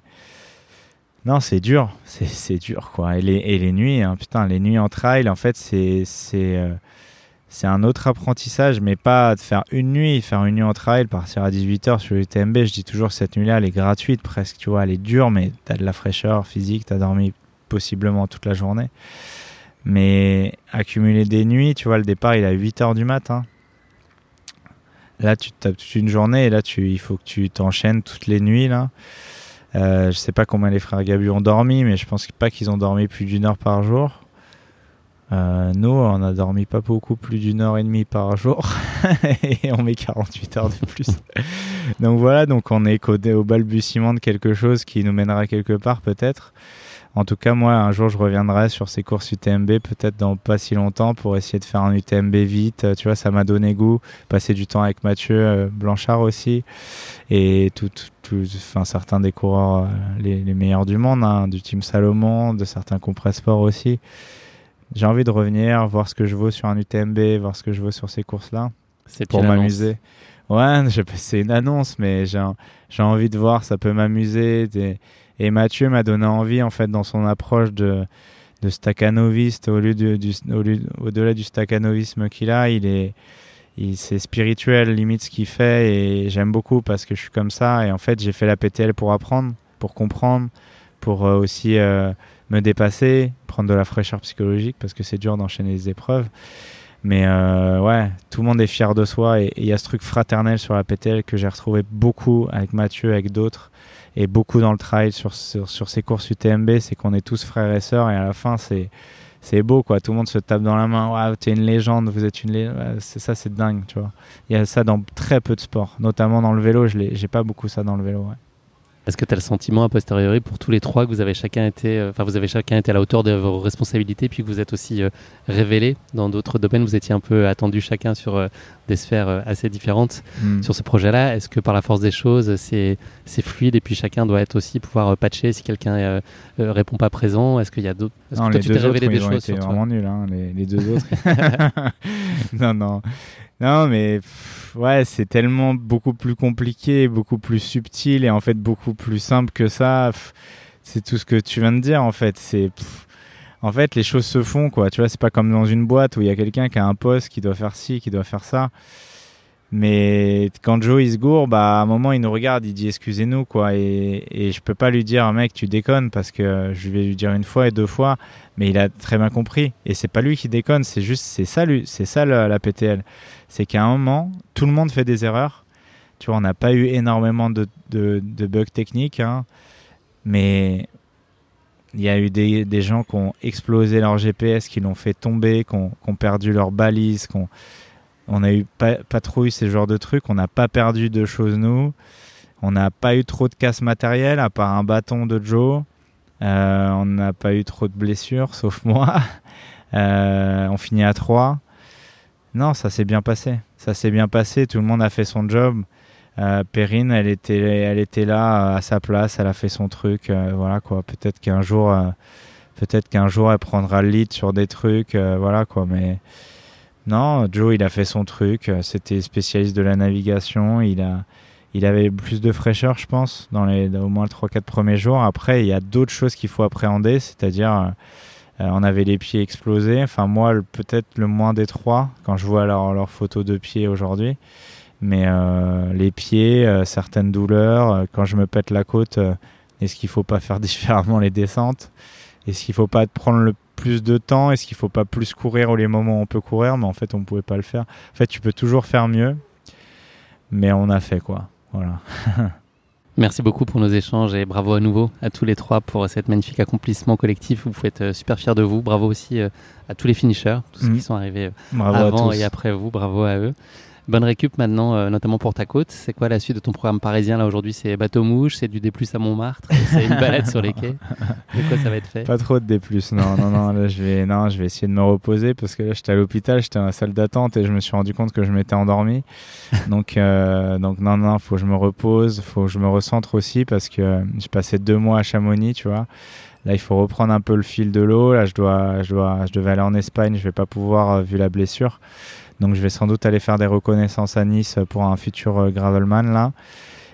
[SPEAKER 1] non, c'est dur. C'est dur, quoi. Et les, et les nuits, hein, putain, les nuits en trail, en fait, c'est. Euh, c'est un autre apprentissage, mais pas de faire une nuit, faire une nuit en trail, partir à 18h sur l'UTMB. Je dis toujours cette nuit-là, elle est gratuite presque, tu vois, elle est dure, mais tu as de la fraîcheur physique, tu as dormi possiblement toute la journée. Mais accumuler des nuits, tu vois, le départ, il est à 8h du matin. Là, tu tapes toute une journée et là, tu, il faut que tu t'enchaînes toutes les nuits, là. Euh, je sais pas combien les frères Gabu ont dormi, mais je pense pas qu'ils ont dormi plus d'une heure par jour. Euh, nous, on a dormi pas beaucoup, plus d'une heure et demie par jour, et on met 48 heures de plus. donc voilà, donc on est codé au balbutiement de quelque chose qui nous mènera quelque part peut-être. En tout cas, moi, un jour, je reviendrai sur ces courses UTMB, peut-être dans pas si longtemps, pour essayer de faire un UTMB vite. Tu vois, ça m'a donné goût. Passer du temps avec Mathieu euh, Blanchard aussi, et tout, tout, enfin, certains des coureurs euh, les, les, meilleurs du monde, hein, du team Salomon, de certains Compressport aussi j'ai envie de revenir, voir ce que je vaux sur un UTMB, voir ce que je vaux sur ces courses-là.
[SPEAKER 3] C'est
[SPEAKER 1] pour m'amuser. Ouais, c'est une annonce, mais j'ai envie de voir, ça peut m'amuser. Et Mathieu m'a donné envie, en fait, dans son approche de, de staccanoviste, au lieu du, au-delà du staccanovisme qu'il a, il est, c'est spirituel, limite ce qu'il fait, et j'aime beaucoup parce que je suis comme ça. Et en fait, j'ai fait la PTL pour apprendre, pour comprendre, pour euh, aussi euh, me dépasser, prendre de la fraîcheur psychologique parce que c'est dur d'enchaîner les épreuves. Mais euh, ouais, tout le monde est fier de soi et il y a ce truc fraternel sur la PTL que j'ai retrouvé beaucoup avec Mathieu, avec d'autres et beaucoup dans le trail sur, sur, ces courses UTMB, c'est qu'on est tous frères et sœurs et à la fin c'est c'est beau quoi, tout le monde se tape dans la main, waouh, t'es une légende, vous êtes une légende, c'est ça c'est dingue, tu vois. Il y a ça dans très peu de sports, notamment dans le vélo, je j'ai pas beaucoup ça dans le vélo.
[SPEAKER 3] Est-ce que tu as le sentiment a posteriori pour tous les trois que vous avez chacun été, euh, enfin vous avez chacun été à la hauteur de vos responsabilités, puis que vous êtes aussi euh, révélés dans d'autres domaines, vous étiez un peu attendus chacun sur euh, des sphères assez différentes hmm. sur ce projet-là. Est-ce que par la force des choses, c'est fluide et puis chacun doit être aussi pouvoir patcher si quelqu'un répond pas présent? Est-ce qu'il y a d'autres
[SPEAKER 1] Non, les deux autres, ils ont été vraiment nuls, hein, les, les, deux autres. non, non. Non, mais ouais, c'est tellement beaucoup plus compliqué, beaucoup plus subtil et en fait beaucoup plus simple que ça. C'est tout ce que tu viens de dire en fait. C'est en fait les choses se font quoi. Tu vois, c'est pas comme dans une boîte où il y a quelqu'un qui a un poste qui doit faire ci, qui doit faire ça. Mais quand Joe il se gourre, bah à un moment il nous regarde, il dit excusez-nous quoi, et, je peux pas lui dire mec tu déconnes parce que je vais lui dire une fois et deux fois, mais il a très bien compris et c'est pas lui qui déconne, c'est juste c'est ça ça la, PTL, c'est qu'à un moment tout le monde fait des erreurs. Tu vois, on n'a pas eu énormément de, de, bugs techniques, hein, mais il y a eu des, des, gens qui ont explosé leur GPS, qui l'ont fait tomber, qui ont, perdu leur balise, qui ont on a eu pas, trop eu ces genres de trucs. On n'a pas perdu de choses nous. On n'a pas eu trop de casse matériel à part un bâton de Joe. Euh, on n'a pas eu trop de blessures, sauf moi. Euh, on finit à 3. Non, ça s'est bien passé. Ça s'est bien passé. Tout le monde a fait son job. Euh, Perrine, elle était, elle était là à sa place. Elle a fait son truc. voilà quoi. Peut-être qu'un jour, peut-être qu'un jour, elle prendra le lead sur des trucs. voilà quoi. Mais non, Joe, il a fait son truc. Euh, c'était spécialiste de la navigation. Il a, il avait plus de fraîcheur, je pense, dans les au moins 3-4 premiers jours. Après, il y a d'autres choses qu'il faut appréhender, c'est-à-dire, euh, euh, on avait les pieds explosés. Enfin, moi, peut-être le moins des trois quand je vois leurs leur photos de pieds aujourd'hui. Mais les pieds, certaines douleurs. quand je me pète la côte, est-ce qu'il faut pas faire différemment les descentes? Est-ce qu'il faut pas prendre le plus de temps? Est-ce qu'il faut pas plus courir ou les moments où on peut courir? Mais en fait, on pouvait pas le faire. En fait, tu peux toujours faire mieux, mais on a fait quoi. Voilà.
[SPEAKER 3] Merci beaucoup pour nos échanges et bravo à nouveau à tous les trois pour cet magnifique accomplissement collectif. Vous pouvez être euh, super fiers de vous. Bravo aussi euh, à tous les finishers, tous ceux qui mmh. sont arrivés euh, avant et après vous. Bravo à eux. Bonne récup maintenant, euh, notamment pour ta côte. C'est quoi la suite de ton programme parisien là aujourd'hui? C'est bateau mouche, c'est du D+ à Montmartre, c'est une balade sur les quais. De quoi ça va être fait?
[SPEAKER 1] Pas trop de D+. Non, non, non. Là, je vais, non, je vais essayer de me reposer parce que là, j'étais à l'hôpital, j'étais dans la salle d'attente et je me suis rendu compte que je m'étais endormi. Donc, euh, donc non, non, faut que je me repose, faut que je me recentre aussi parce que euh, j'ai passé deux mois à Chamonix, tu vois. Là, il faut reprendre un peu le fil de l'eau. Là, je dois, je dois, je devais aller en Espagne, je vais pas pouvoir vu la blessure. Donc je vais sans doute aller faire des reconnaissances à Nice pour un futur euh, Gravelman là.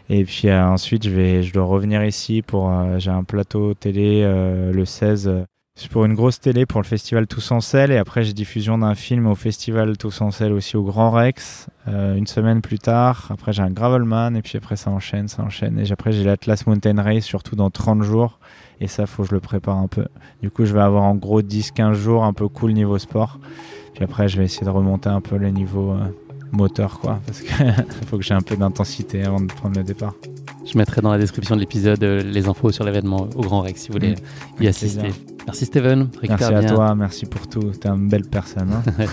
[SPEAKER 1] Et puis euh, ensuite, je, vais, je dois revenir ici pour. Euh, j'ai un plateau télé le 16 pour une grosse télé pour le festival Tous en. Et après, j'ai diffusion d'un film au festival Tous en aussi au Grand Rex. une semaine plus tard. Après, j'ai un Gravelman. Et puis après, ça enchaîne, ça enchaîne. Et après, j'ai l'Atlas Mountain Race, surtout dans 30 jours. Et ça, faut que je le prépare un peu. Du coup, je vais avoir en gros 10-15 jours un peu cool niveau sport. Puis après, je vais essayer de remonter un peu le niveau euh, moteur, quoi, parce qu'il faut que j'ai un peu d'intensité avant de prendre le départ.
[SPEAKER 3] Je mettrai dans la description de l'épisode euh, les infos sur l'événement au Grand Rex si vous voulez mm. y assister. Merci Steven.
[SPEAKER 1] Merci à toi, merci pour tout. T'es une belle personne. Hein.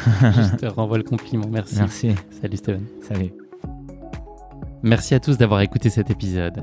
[SPEAKER 3] je te renvoie le compliment. Merci.
[SPEAKER 1] Merci.
[SPEAKER 3] Salut Steven.
[SPEAKER 1] Salut.
[SPEAKER 3] Merci à tous d'avoir écouté cet épisode.